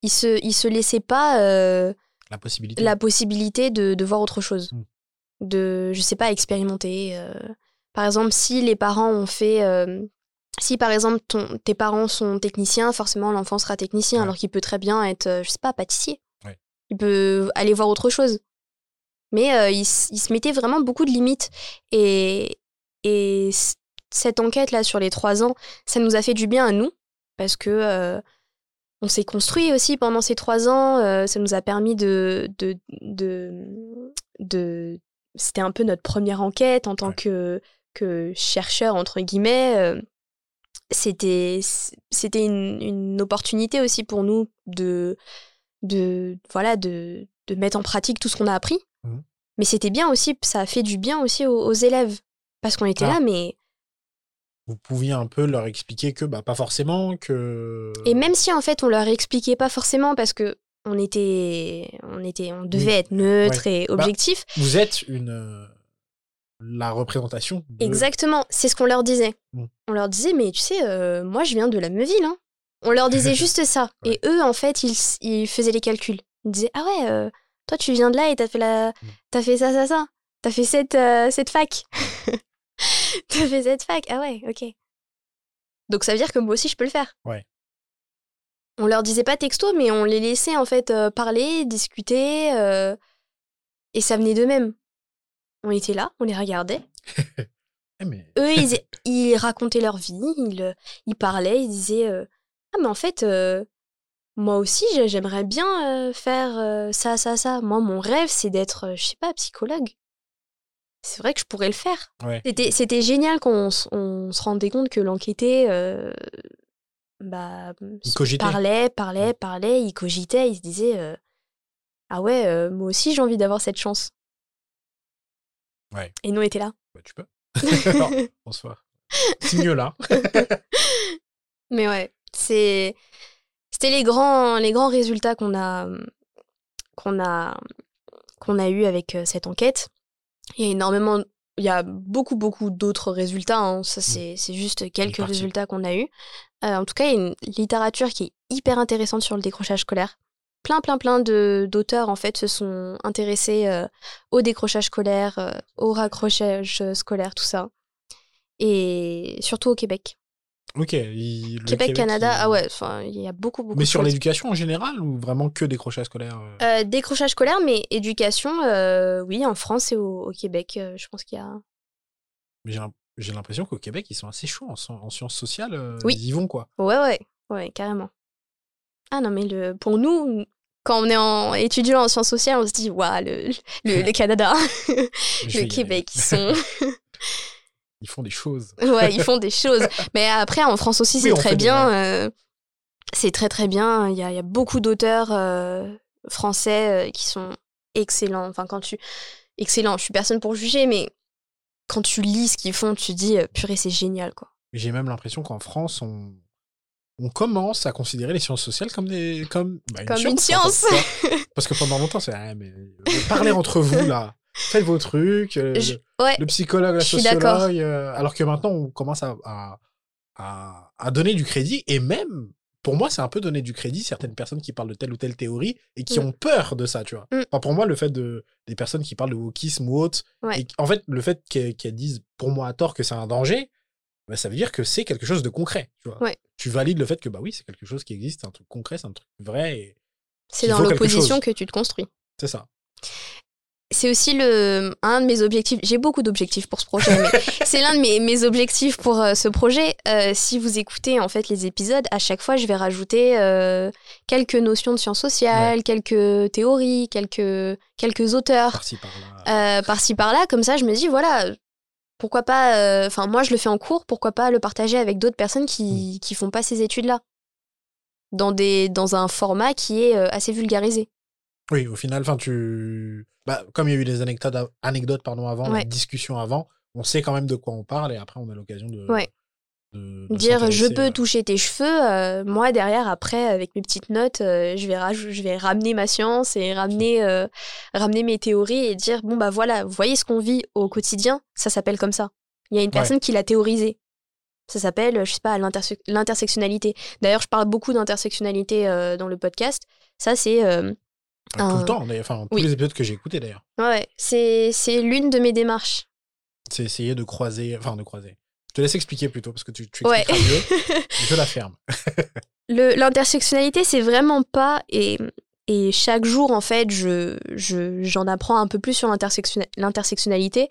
ils se, ils se laissaient pas euh, la possibilité. la possibilité de, de voir autre chose, Mm. de, je sais pas, expérimenter. euh. Par exemple, si les parents ont fait euh, si par exemple ton, tes parents sont techniciens, forcément l'enfant sera technicien, Ouais. alors qu'il peut très bien être, euh, je sais pas, pâtissier. Ouais. Il peut aller voir autre chose. Mais euh, il, se mettait vraiment beaucoup de limites. Et, cette enquête-là sur les trois ans, ça nous a fait du bien à nous, parce que euh, on s'est construit aussi pendant ces trois ans. euh, ça nous a permis de. de, de, de- C'était un peu notre première enquête en tant Ouais. que, que chercheur, entre guillemets. euh, c'était c'était une, une opportunité aussi pour nous de de voilà de, de mettre en pratique tout ce qu'on a appris Mhm. Mais c'était bien aussi, ça a fait du bien aussi aux, aux élèves. Parce qu'on était Ah. là, mais. Vous pouviez un peu leur expliquer que bah, pas forcément, que. Et même si en fait on leur expliquait pas forcément parce que on était, on était, on devait Oui. être neutre et Bah, objectif. Vous êtes une. La représentation. de- Exactement, c'est ce qu'on leur disait. Mm. On leur disait, mais tu sais, euh, moi je viens de la Meuville. Hein. On leur disait juste ça. Ouais. Et eux, en fait, ils, faisaient les calculs. Ils disaient, ah ouais, euh, toi tu viens de là et t'as fait, la... Mm. t'as fait ça, ça, ça. T'as fait cette, euh, cette fac. t'as fait cette fac. Ah ouais, ok. Donc ça veut dire que moi aussi je peux le faire. Ouais. On leur disait pas texto, mais on les laissait en fait euh, parler, discuter. et ça venait d'eux-mêmes. On était là, on les regardait Eh, mais... eux, ils, ils racontaient leur vie, ils, euh, ils parlaient, ils disaient euh, Ah, mais en fait, euh, moi aussi, j'ai- j'aimerais bien euh, faire ça, ça, ça. Moi, mon rêve, c'est d'être, je sais pas, psychologue. C'est vrai que je pourrais le faire. Ouais. C'était- génial qu'on on se rendait compte que l'enquêté bah, Il parlait, parlait, parlait, il cogitait, il se disait Ah ouais, moi aussi, j'ai envie d'avoir cette chance. Ouais. Et nous, on était là. Bah, tu peux. Alors, bonsoir. Signe là. Mais ouais, c'est c'était les grands les grands résultats qu'on a qu'on a qu'on a eu avec euh, cette enquête. Il y a énormément il y a beaucoup beaucoup d'autres résultats hein. ça c'est c'est juste quelques résultats qu'on a eu. Euh, en tout cas, il y a une littérature qui est hyper intéressante sur le décrochage scolaire. Plein plein plein d'auteurs en fait se sont intéressés euh, au décrochage scolaire, euh, au raccrochage scolaire, tout ça. Et surtout au Québec. Ok. il- Québec, Canada, il- ah ouais, enfin, il y a beaucoup, beaucoup Mais de sur l'éducation en général ou vraiment que décrochage scolaire euh? Décrochage scolaire, mais éducation, oui, en France et au, au Québec, je pense qu'il y a. Mais J'ai l'im- j'ai l'impression qu'au Québec, ils sont assez chauds en, sci- en sciences sociales. Oui. Ils y vont, quoi. Ouais, ouais, ouais, carrément. Ah non, mais le, pour nous, quand on est en étudiant en sciences sociales, on se dit, waouh, le, le, le Canada, le. Québec, ils sont. Ils font des choses. ouais, ils font des choses. Mais après, en France aussi, c'est très bien. euh, c'est très, très bien. Il y a, il y a beaucoup d'auteurs euh, français euh, qui sont excellents. Enfin, quand tu. Excellent, je suis personne pour juger, mais quand tu lis ce qu'ils font, tu te dis, purée, c'est génial, quoi. J'ai même l'impression qu'en France, on, on commence à considérer les sciences sociales comme des comme, bah, Comme une en fait, science. tu vois. Parce que pendant longtemps, c'est ah, mais euh, parlez entre vous là, faites vos trucs. euh, Je- le, Ouais, le psychologue, la sociologue. euh, alors que maintenant, on commence à, à, à, à donner du crédit et même. Pour moi, c'est un peu donner du crédit certaines personnes qui parlent de telle ou telle théorie et qui Mm. ont peur de ça, tu vois. Mm. Enfin, pour moi, le fait de des personnes qui parlent de wokisme ou autre, Ouais. et en fait, le fait qu'elles qu'elles disent pour moi à tort que c'est un danger, bah, ça veut dire que c'est quelque chose de concret. Tu, vois. Ouais. tu valides le fait que bah oui, c'est quelque chose qui existe, c'est un truc concret, c'est un truc vrai, et c'est dans l'opposition que tu te construis. c'est ça. C'est aussi le, un de mes objectifs. J'ai beaucoup d'objectifs pour ce projet, mais c'est l'un de mes, mes objectifs pour euh, ce projet. Euh, si vous écoutez en fait les épisodes, à chaque fois, je vais rajouter euh, quelques notions de sciences sociales, quelques théories, quelques, quelques auteurs Par-ci, par-là. par-ci par-là. Comme ça, je me dis voilà, pourquoi pas. euh, Enfin, moi, je le fais en cours. Pourquoi pas le partager avec d'autres personnes qui qui font pas ces études-là dans des dans un format qui est euh, assez vulgarisé. Oui, au final, enfin, tu. Bah, comme il y a eu des anecdotes, anecdotes pardon, avant, Ouais. des discussions avant, on sait quand même de quoi on parle et après, on a l'occasion de. Ouais. De- de dire je peux euh, toucher tes cheveux euh, moi derrière après avec mes petites notes euh, je vais je vais ramener ma science et ramener euh, ramener mes théories et dire bon bah voilà vous voyez ce qu'on vit au quotidien ça s'appelle comme ça il y a une personne qui l'a théorisé ça s'appelle je sais pas l'interse- l'intersectionnalité d'ailleurs je parle beaucoup d'intersectionnalité dans le podcast ça c'est Tout un- le temps, d'ailleurs. Enfin, tous Oui. les épisodes que j'ai écoutés, d'ailleurs. ouais c'est c'est l'une de mes démarches C'est essayer de croiser. Enfin, de croiser. Te laisse expliquer plutôt, parce que tu, tu Ouais. expliqueras mieux. Je la ferme. L'intersectionnalité, c'est vraiment pas. Et, et chaque jour, en fait, je, je- j'en apprends un peu plus sur l'intersection- l'intersectionnalité.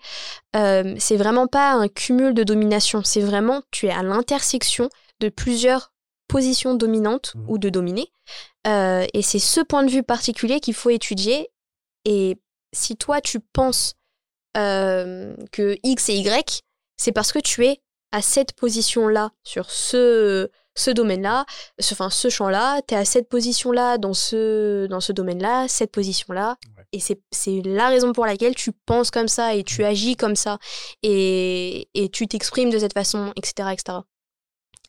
Euh, c'est vraiment pas un cumul de domination. C'est vraiment, tu es à l'intersection de plusieurs positions dominantes Mhm. ou de dominés. Euh, et c'est ce point de vue particulier qu'il faut étudier. Et si toi, tu penses euh, que X et Y, c'est parce que tu es à cette position-là, sur ce, ce domaine-là, ce, enfin ce champ-là, tu es à cette position-là dans ce, dans ce domaine-là, cette position-là, Ouais. Et c'est la raison pour laquelle tu penses comme ça et tu agis comme ça et, et tu t'exprimes de cette façon, etc. etc.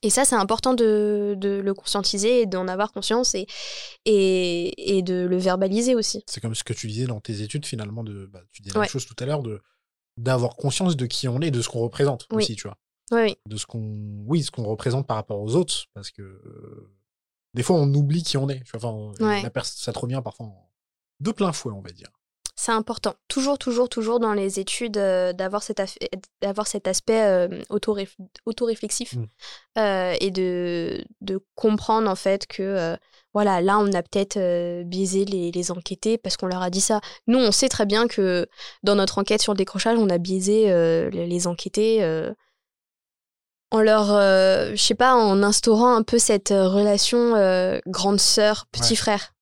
Et ça, c'est important de, de le conscientiser et d'en avoir conscience et, et, et de le verbaliser aussi. C'est comme ce que tu disais dans tes études, finalement, de, bah, tu disais la Ouais. même chose tout à l'heure, d'avoir conscience de qui on est, de ce qu'on représente Oui. aussi, tu vois. Oui, oui. De ce qu'on, oui, ce qu'on représente par rapport aux autres, parce que euh, des fois, on oublie qui on est. Enfin, Ouais. la ça te revient parfois en- de plein fouet, on va dire. C'est important. Toujours, toujours, toujours dans les études euh, d'avoir cet, d'avoir cet aspect euh, autoréf- autoréflexif Mm. euh, et de, de comprendre en fait que voilà, là on a peut-être euh, biaisé les, les enquêtés parce qu'on leur a dit ça. Nous, on sait très bien que dans notre enquête sur le décrochage, on a biaisé euh, les, les enquêtés euh, en leur, euh, je sais pas, en instaurant un peu cette euh, relation euh, grande sœur, petit Ouais. frère.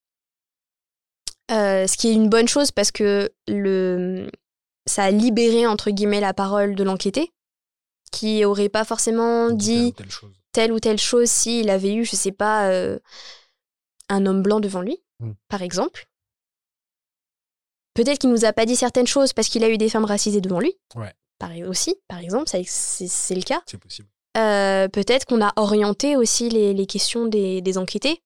Euh, ce qui est une bonne chose parce que le, ça a libéré entre guillemets la parole de l'enquêté qui aurait pas forcément Telle dit ou telle chose. telle ou telle chose s'il avait eu, je sais pas, un homme blanc devant lui, Mm. par exemple. Peut-être qu'il nous a pas dit certaines choses parce qu'il a eu des femmes racisées devant lui. Ouais. Pareil aussi, par exemple, c'est le cas. C'est possible. Euh, peut-être qu'on a orienté aussi les, les questions des, des enquêtés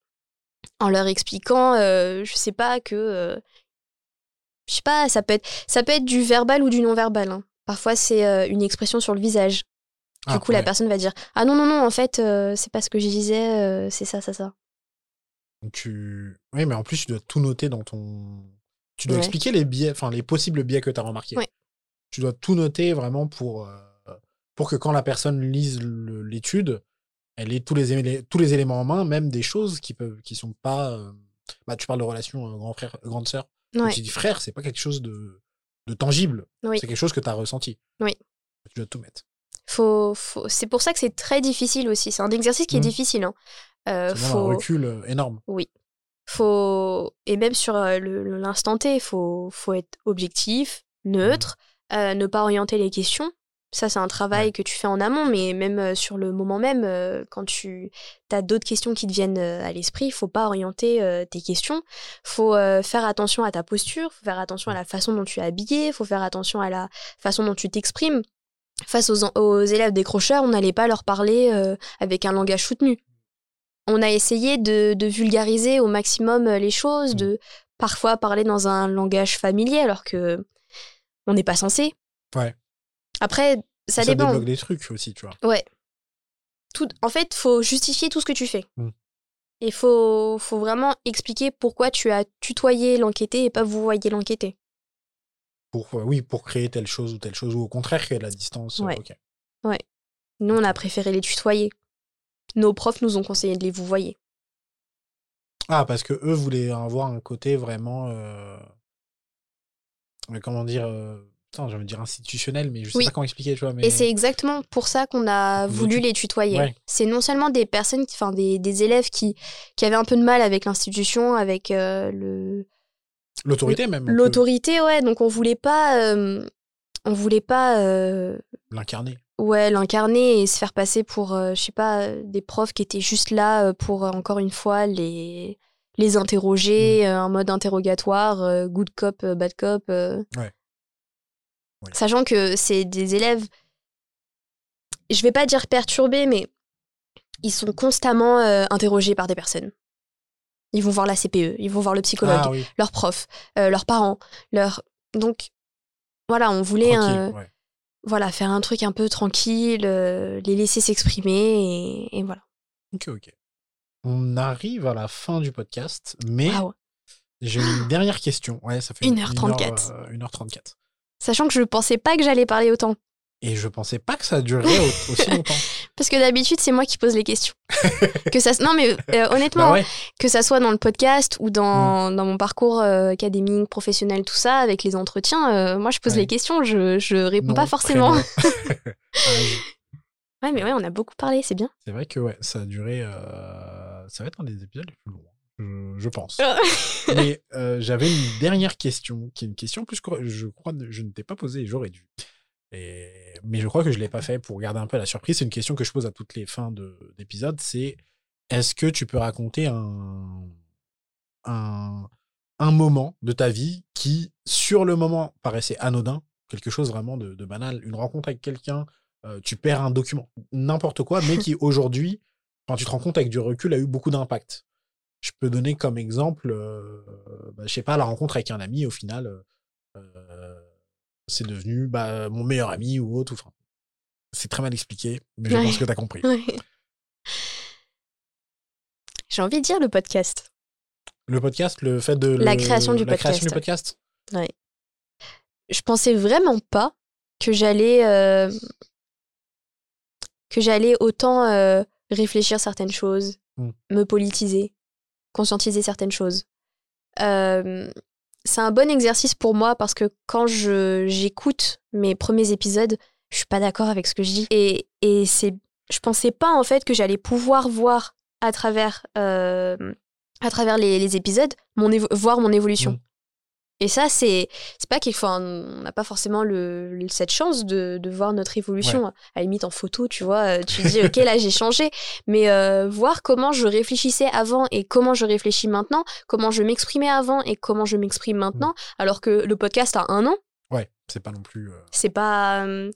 en leur expliquant, euh, je sais pas, que. euh, je sais pas, ça peut, être, ça peut être du verbal ou du non-verbal. hein. Parfois, c'est une expression sur le visage. Du Ah, coup, la personne va dire Ah non, non, non, en fait, c'est pas ce que je disais, c'est ça, ça, ça. Tu... Oui, mais en plus, tu dois tout noter dans ton. Tu dois Ouais. expliquer les biais, enfin les possibles biais que tu as remarqués. Ouais. Tu dois tout noter vraiment pour, pour que quand la personne lise l'étude, elle ait tous les, tous les éléments en main, même des choses qui peuvent qui sont pas. euh, Bah, tu parles de relation euh, grand frère, grande sœur. Ouais. Tu dis frère, c'est pas quelque chose de, de tangible. Oui. C'est quelque chose que tu as ressenti. Oui. Tu dois tout mettre. Faut, faut... C'est pour ça que c'est très difficile aussi. C'est un exercice qui est Mhm. difficile. hein. Euh, demande un faut... recul euh, énorme. faut et même sur l'instant T, il faut, faut être objectif, neutre, euh, ne pas orienter les questions. Ça, c'est un travail Ouais. que tu fais en amont, mais même euh, sur le moment même, euh, quand tu as d'autres questions qui te viennent euh, à l'esprit, il faut pas orienter euh, tes questions. faut faire attention à ta posture, faut faire attention à la façon dont tu es habillé, faut faire attention à la façon dont tu t'exprimes. Face aux, élèves décrocheurs, on n'allait pas leur parler avec un langage soutenu. On a essayé de, de vulgariser au maximum les choses, Mm. de parfois parler dans un langage familier alors que on n'est pas censé. Ouais. Après, ça, dépend. débloque des trucs aussi, tu vois. Ouais. Tout, en fait, faut justifier tout ce que tu fais. Mm. Et faut, faut vraiment expliquer pourquoi tu as tutoyé l'enquêté et pas vous voyez l'enquêté. Pour, euh, oui, pour créer telle chose ou telle chose, ou au contraire, créer de la distance. euh, Ouais. ok. Nous, on a préféré les tutoyer. Nos profs nous ont conseillé de les vous voyer. Ah, parce que eux voulaient avoir un côté vraiment. euh, comment dire. euh, Putain, je veux dire institutionnel, mais je sais Oui. pas comment expliquer, tu vois. Mais... Et c'est exactement pour ça qu'on a voulu les tutoyer. Ouais. C'est non seulement des personnes, enfin des, des élèves qui, qui avaient un peu de mal avec l'institution, avec euh, le L'autorité, même. l'autorité, ouais. Donc on voulait pas, euh, on voulait pas, euh, L'incarner. ouais, l'incarner et se faire passer pour, euh, je sais pas, des profs qui étaient juste là pour encore une fois les les interroger, Mm. euh, en mode interrogatoire, euh, good cop, bad cop. euh. Ouais. Sachant que c'est des élèves, je vais pas dire perturbés, mais ils sont constamment euh, interrogés par des personnes. Ils vont voir la CPE, ils vont voir le psychologue, Ah oui, leurs profs, euh, leurs parents, leurs. Donc, voilà, on voulait ouais. voilà, faire un truc un peu tranquille, euh, les laisser s'exprimer et, et voilà. Ok, ok. On arrive à la fin du podcast, mais j'ai une dernière question. Ouais, ça fait 1h34. 1h, euh, 1h34. Sachant que je pensais pas que j'allais parler autant. Et je pensais pas que ça durerait au- aussi longtemps. Parce que d'habitude, c'est moi qui pose les questions. que ça, non, mais euh, honnêtement, Bah ouais. que ça soit dans le podcast ou dans, dans mon parcours euh, académique, professionnel, tout ça, avec les entretiens, euh, moi, je pose Ouais. les questions, je, je réponds Non, pas forcément. prénom. Ouais, mais ouais, on a beaucoup parlé, c'est bien. C'est vrai que ouais, ça a duré. Ça va être un des épisodes les plus longs, je, je pense. Mais euh, j'avais une dernière question, qui est une question plus que je crois je ne t'ai pas posée, j'aurais dû. Et... Mais je crois que je ne l'ai pas fait pour garder un peu la surprise. C'est une question que je pose à toutes les fins de- d'épisodes. C'est est-ce que tu peux raconter un, un, un moment de ta vie qui, sur le moment, paraissait anodin, quelque chose vraiment de, de banal, une rencontre avec quelqu'un, euh, tu perds un document, n'importe quoi, mais qui aujourd'hui, quand tu te rends compte avec du recul, a eu beaucoup d'impact? Je peux donner comme exemple, euh, bah, je sais pas, la rencontre avec un ami, au final, euh, c'est devenu bah, mon meilleur ami ou autre. Enfin, c'est très mal expliqué, mais je Ouais. pense que tu as compris. Ouais. J'ai envie de dire le podcast. Le podcast, le fait de. La le- création du la création du podcast. podcast Je pensais vraiment pas que j'allais euh, que j'allais autant euh, réfléchir certaines choses, Mm. me politiser, conscientiser certaines choses. Euh, c'est un bon exercice pour moi parce que quand j'écoute mes premiers épisodes, je suis pas d'accord avec ce que je dis et et c'est je pensais pas en fait que j'allais pouvoir voir à travers euh, à travers les, épisodes mon voir mon évolution. Mm. Et ça c'est c'est pas qu'il faut on n'a pas forcément le, cette chance de, de voir notre évolution à la limite en photo tu vois euh, tu dis ok là j'ai changé mais euh, voir comment je réfléchissais avant et comment je réfléchis maintenant comment je m'exprimais avant et comment je m'exprime maintenant alors que le podcast a un an Ouais, c'est pas non plus. euh, c'est pas euh,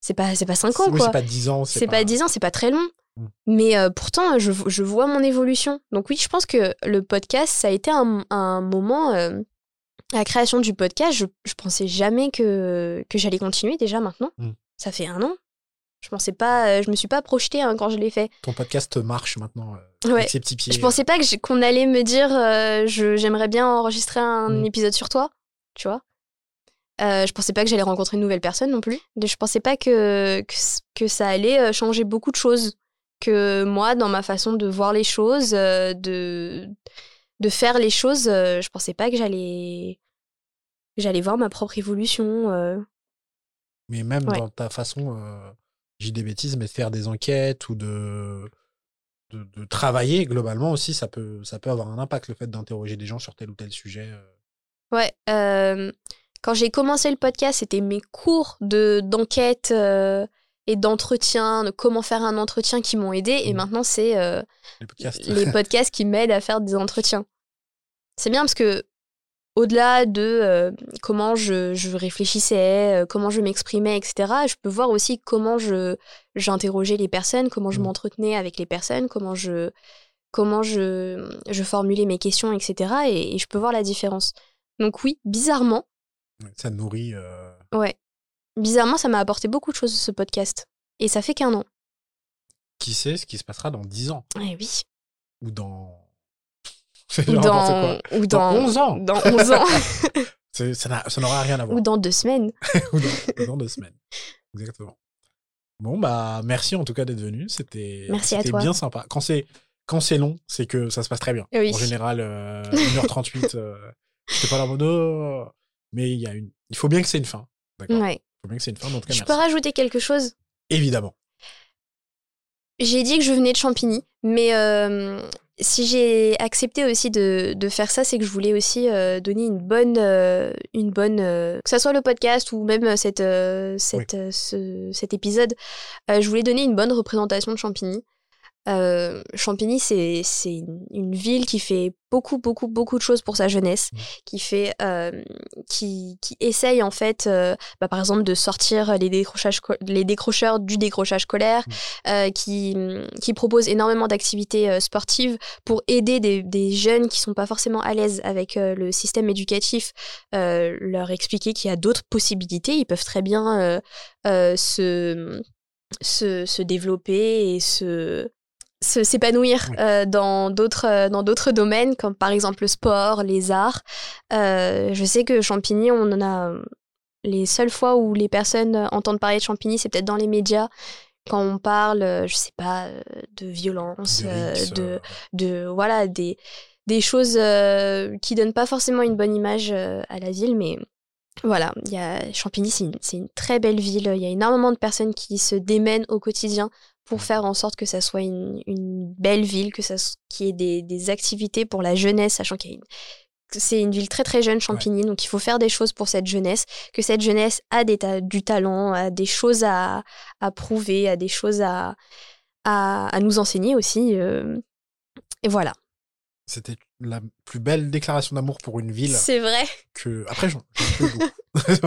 c'est pas c'est pas cinq ans oui, quoi c'est pas 10 ans. c'est pas 10 ans, c'est pas très long. Mm. Mais euh, pourtant, je, je vois mon évolution. Donc oui, je pense que le podcast, ça a été un, un moment... euh, la création du podcast, je, je pensais jamais que, que j'allais continuer déjà maintenant. Mm. Ça fait un an. Je pensais pas, euh, je me suis pas projetée hein, quand je l'ai fait. Ton podcast marche maintenant euh, Ouais. avec ses petits pieds. Je pensais pas que j'ai- qu'on allait me dire euh, je- j'aimerais bien enregistrer un Mm. épisode sur toi, tu vois. Euh, je pensais pas que j'allais rencontrer une nouvelle personne non plus. Je pensais pas que, que, ça allait euh, changer beaucoup de choses. Que moi, dans ma façon de voir les choses, euh, de, de faire les choses, euh, je pensais pas que j'allais j'allais voir ma propre évolution. euh. Mais même Ouais. dans ta façon, euh, j'ai des bêtises, mais de faire des enquêtes ou de, de, de travailler globalement aussi, ça peut, ça peut avoir un impact, le fait d'interroger des gens sur tel ou tel sujet. Ouais. euh, quand j'ai commencé le podcast, c'était mes cours de d'enquête euh, et d'entretien, de comment faire un entretien qui m'ont aidé. Et Mhm. maintenant, c'est euh, Les podcasts. les podcasts qui m'aident à faire des entretiens. C'est bien parce que au-delà de euh, comment je, je réfléchissais, euh, comment je m'exprimais, etc., je peux voir aussi comment je j'interrogeais les personnes, comment je Mhm. m'entretenais avec les personnes, comment je comment je, je formulais mes questions, etc. Et, et je peux voir la différence. Donc oui, bizarrement, ça nourrit. euh, ouais, bizarrement, ça m'a apporté beaucoup de choses ce podcast. Et ça fait qu'un an. qui sait ce qui se passera dans 10 ans? Eh oui. ou dans. Ou dans, quoi. ou Dans dans 11 ans. Dans 11 ans. Ça n'a- ça n'aura rien à voir. ou dans deux semaines. ou dans, ou dans deux semaines. Exactement. Bon, bah, merci en tout cas d'être venu. C'était Merci à c'était toi. bien sympa. Quand c'est quand c'est long, c'est que ça se passe très bien. Oui. En général, euh, 1h38, euh, c'est pas la mode. Mais il y a une... il faut bien que c'est une fin. D'accord Ouais. Bien que c'est une Je peux rajouter quelque chose? Évidemment. J'ai dit que je venais de Champigny, mais euh, si j'ai accepté aussi de, de faire ça, c'est que je voulais aussi euh, donner une bonne, euh, une bonne, euh, que ça soit le podcast ou même euh, cette, euh, cette, euh, ce- cet épisode, je voulais donner une bonne représentation de Champigny. Euh, Champigny, c'est c'est une, ville qui fait beaucoup, beaucoup, beaucoup de choses pour sa jeunesse, Mhm. qui fait, euh, qui, qui essaye en fait, euh, bah, par exemple, de sortir les décrochages, les décrocheurs du décrochage scolaire, euh, qui, qui propose énormément d'activités euh, sportives pour aider des, des jeunes qui sont pas forcément à l'aise avec le système éducatif, euh, leur expliquer qu'il y a d'autres possibilités. Ils peuvent très bien euh, euh, se, se, se développer et se- s'épanouir Oui. euh, dans d'autres euh, dans d'autres domaines comme par exemple le sport les arts Euh, je sais que Champigny on en a les seules fois où les personnes entendent parler de Champigny c'est peut-être dans les médias quand on parle je sais pas de violence De de voilà des des choses qui donnent pas forcément une bonne image à la ville mais voilà, il y a Champigny, c'est une, c'est une très belle ville. Il y a énormément de personnes qui se démènent au quotidien pour faire en sorte que ça soit une, une belle ville, que ça qu'il y ait des, des activités pour la jeunesse, sachant qu'il y a une, que c'est une ville très très jeune, Champigny, donc il faut faire des choses pour cette jeunesse, que cette jeunesse a des ta- du talent, a des choses à, à prouver, a des choses à, à, à nous enseigner aussi. euh, et voilà. C'était la plus belle déclaration d'amour pour une ville C'est vrai. que. Après, j'en.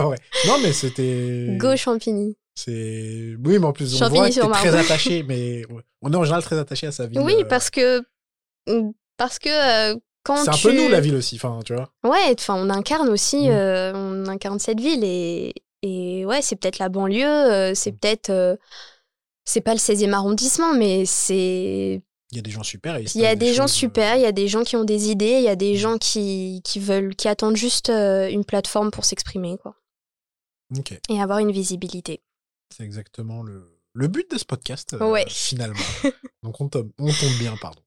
Non, mais c'était. Go Champigny. C'est. Oui, mais en plus, on voit que très attaché, mais on est en général très attaché à sa ville. Oui, euh, parce que. Parce que euh, quand C'est un tu. peu nous, la ville aussi, enfin, tu vois. Ouais, enfin, on incarne aussi, Mm. euh, on incarne cette ville et, et ouais, c'est peut-être la banlieue, euh, c'est peut-être, euh, c'est pas le 16e arrondissement, mais c'est, Il y a des gens super. il y a des gens choses, super, il y a des gens qui ont des idées, il y a des Mm. gens qui, qui veulent, qui attendent juste une plateforme pour s'exprimer, quoi, Ok, et avoir une visibilité. C'est exactement le, le but de ce podcast, euh, finalement. Donc on tombe, on tombe bien, pardon.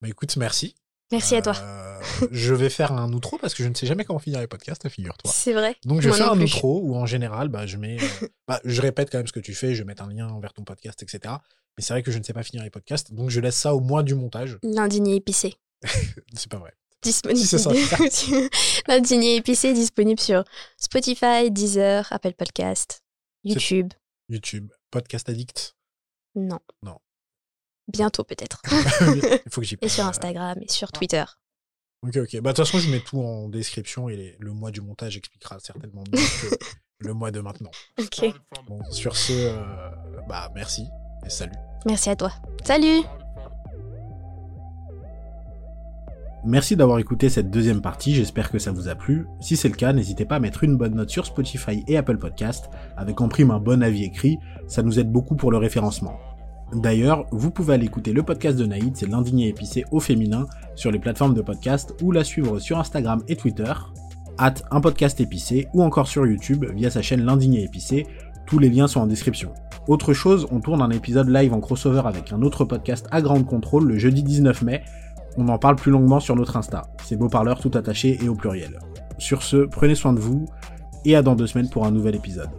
Bah écoute, merci. Merci à toi. Euh, je vais faire un outro parce que je ne sais jamais comment finir les podcasts, figure-toi. C'est vrai. Donc je fais non un plus. outro où en général, bah, je mets, euh, bah, je répète quand même ce que tu fais, je vais mettre un lien vers ton podcast, etc. Mais c'est vrai que je ne sais pas finir les podcasts, donc je laisse ça au moins du montage. L'indigné épicé. C'est pas vrai. Disponible. Si. L'indigné épicé disponible sur Spotify, Deezer, Apple Podcast, YouTube. YouTube, podcast addict. Non. Non. Bientôt peut-être. Il faut que j'y Et sur Instagram et sur Twitter. Ok, ok. Bah, de toute façon, je mets tout en description et les- le mois du montage expliquera certainement mieux que le mois de maintenant. Ok. Bon, sur ce, euh, bah, merci et salut. Merci à toi. Salut Merci d'avoir écouté cette deuxième partie, j'espère que ça vous a plu. Si c'est le cas, n'hésitez pas à mettre une bonne note sur Spotify et Apple Podcast, avec en prime un bon avis écrit, ça nous aide beaucoup pour le référencement. D'ailleurs, vous pouvez aller écouter le podcast de Naïd, c'est l'indigné épicé au féminin, sur les plateformes de podcast, ou la suivre sur Instagram et Twitter, at un podcast épicé, ou encore sur YouTube via sa chaîne l'indigné épicé, tous les liens sont en description. Autre chose, on tourne un épisode live en crossover avec un autre podcast à Ground Control le jeudi 19 mai, on en parle plus longuement sur notre Insta. C'est beau parleur tout attaché et au pluriel. Sur ce, prenez soin de vous et à dans deux semaines pour un nouvel épisode.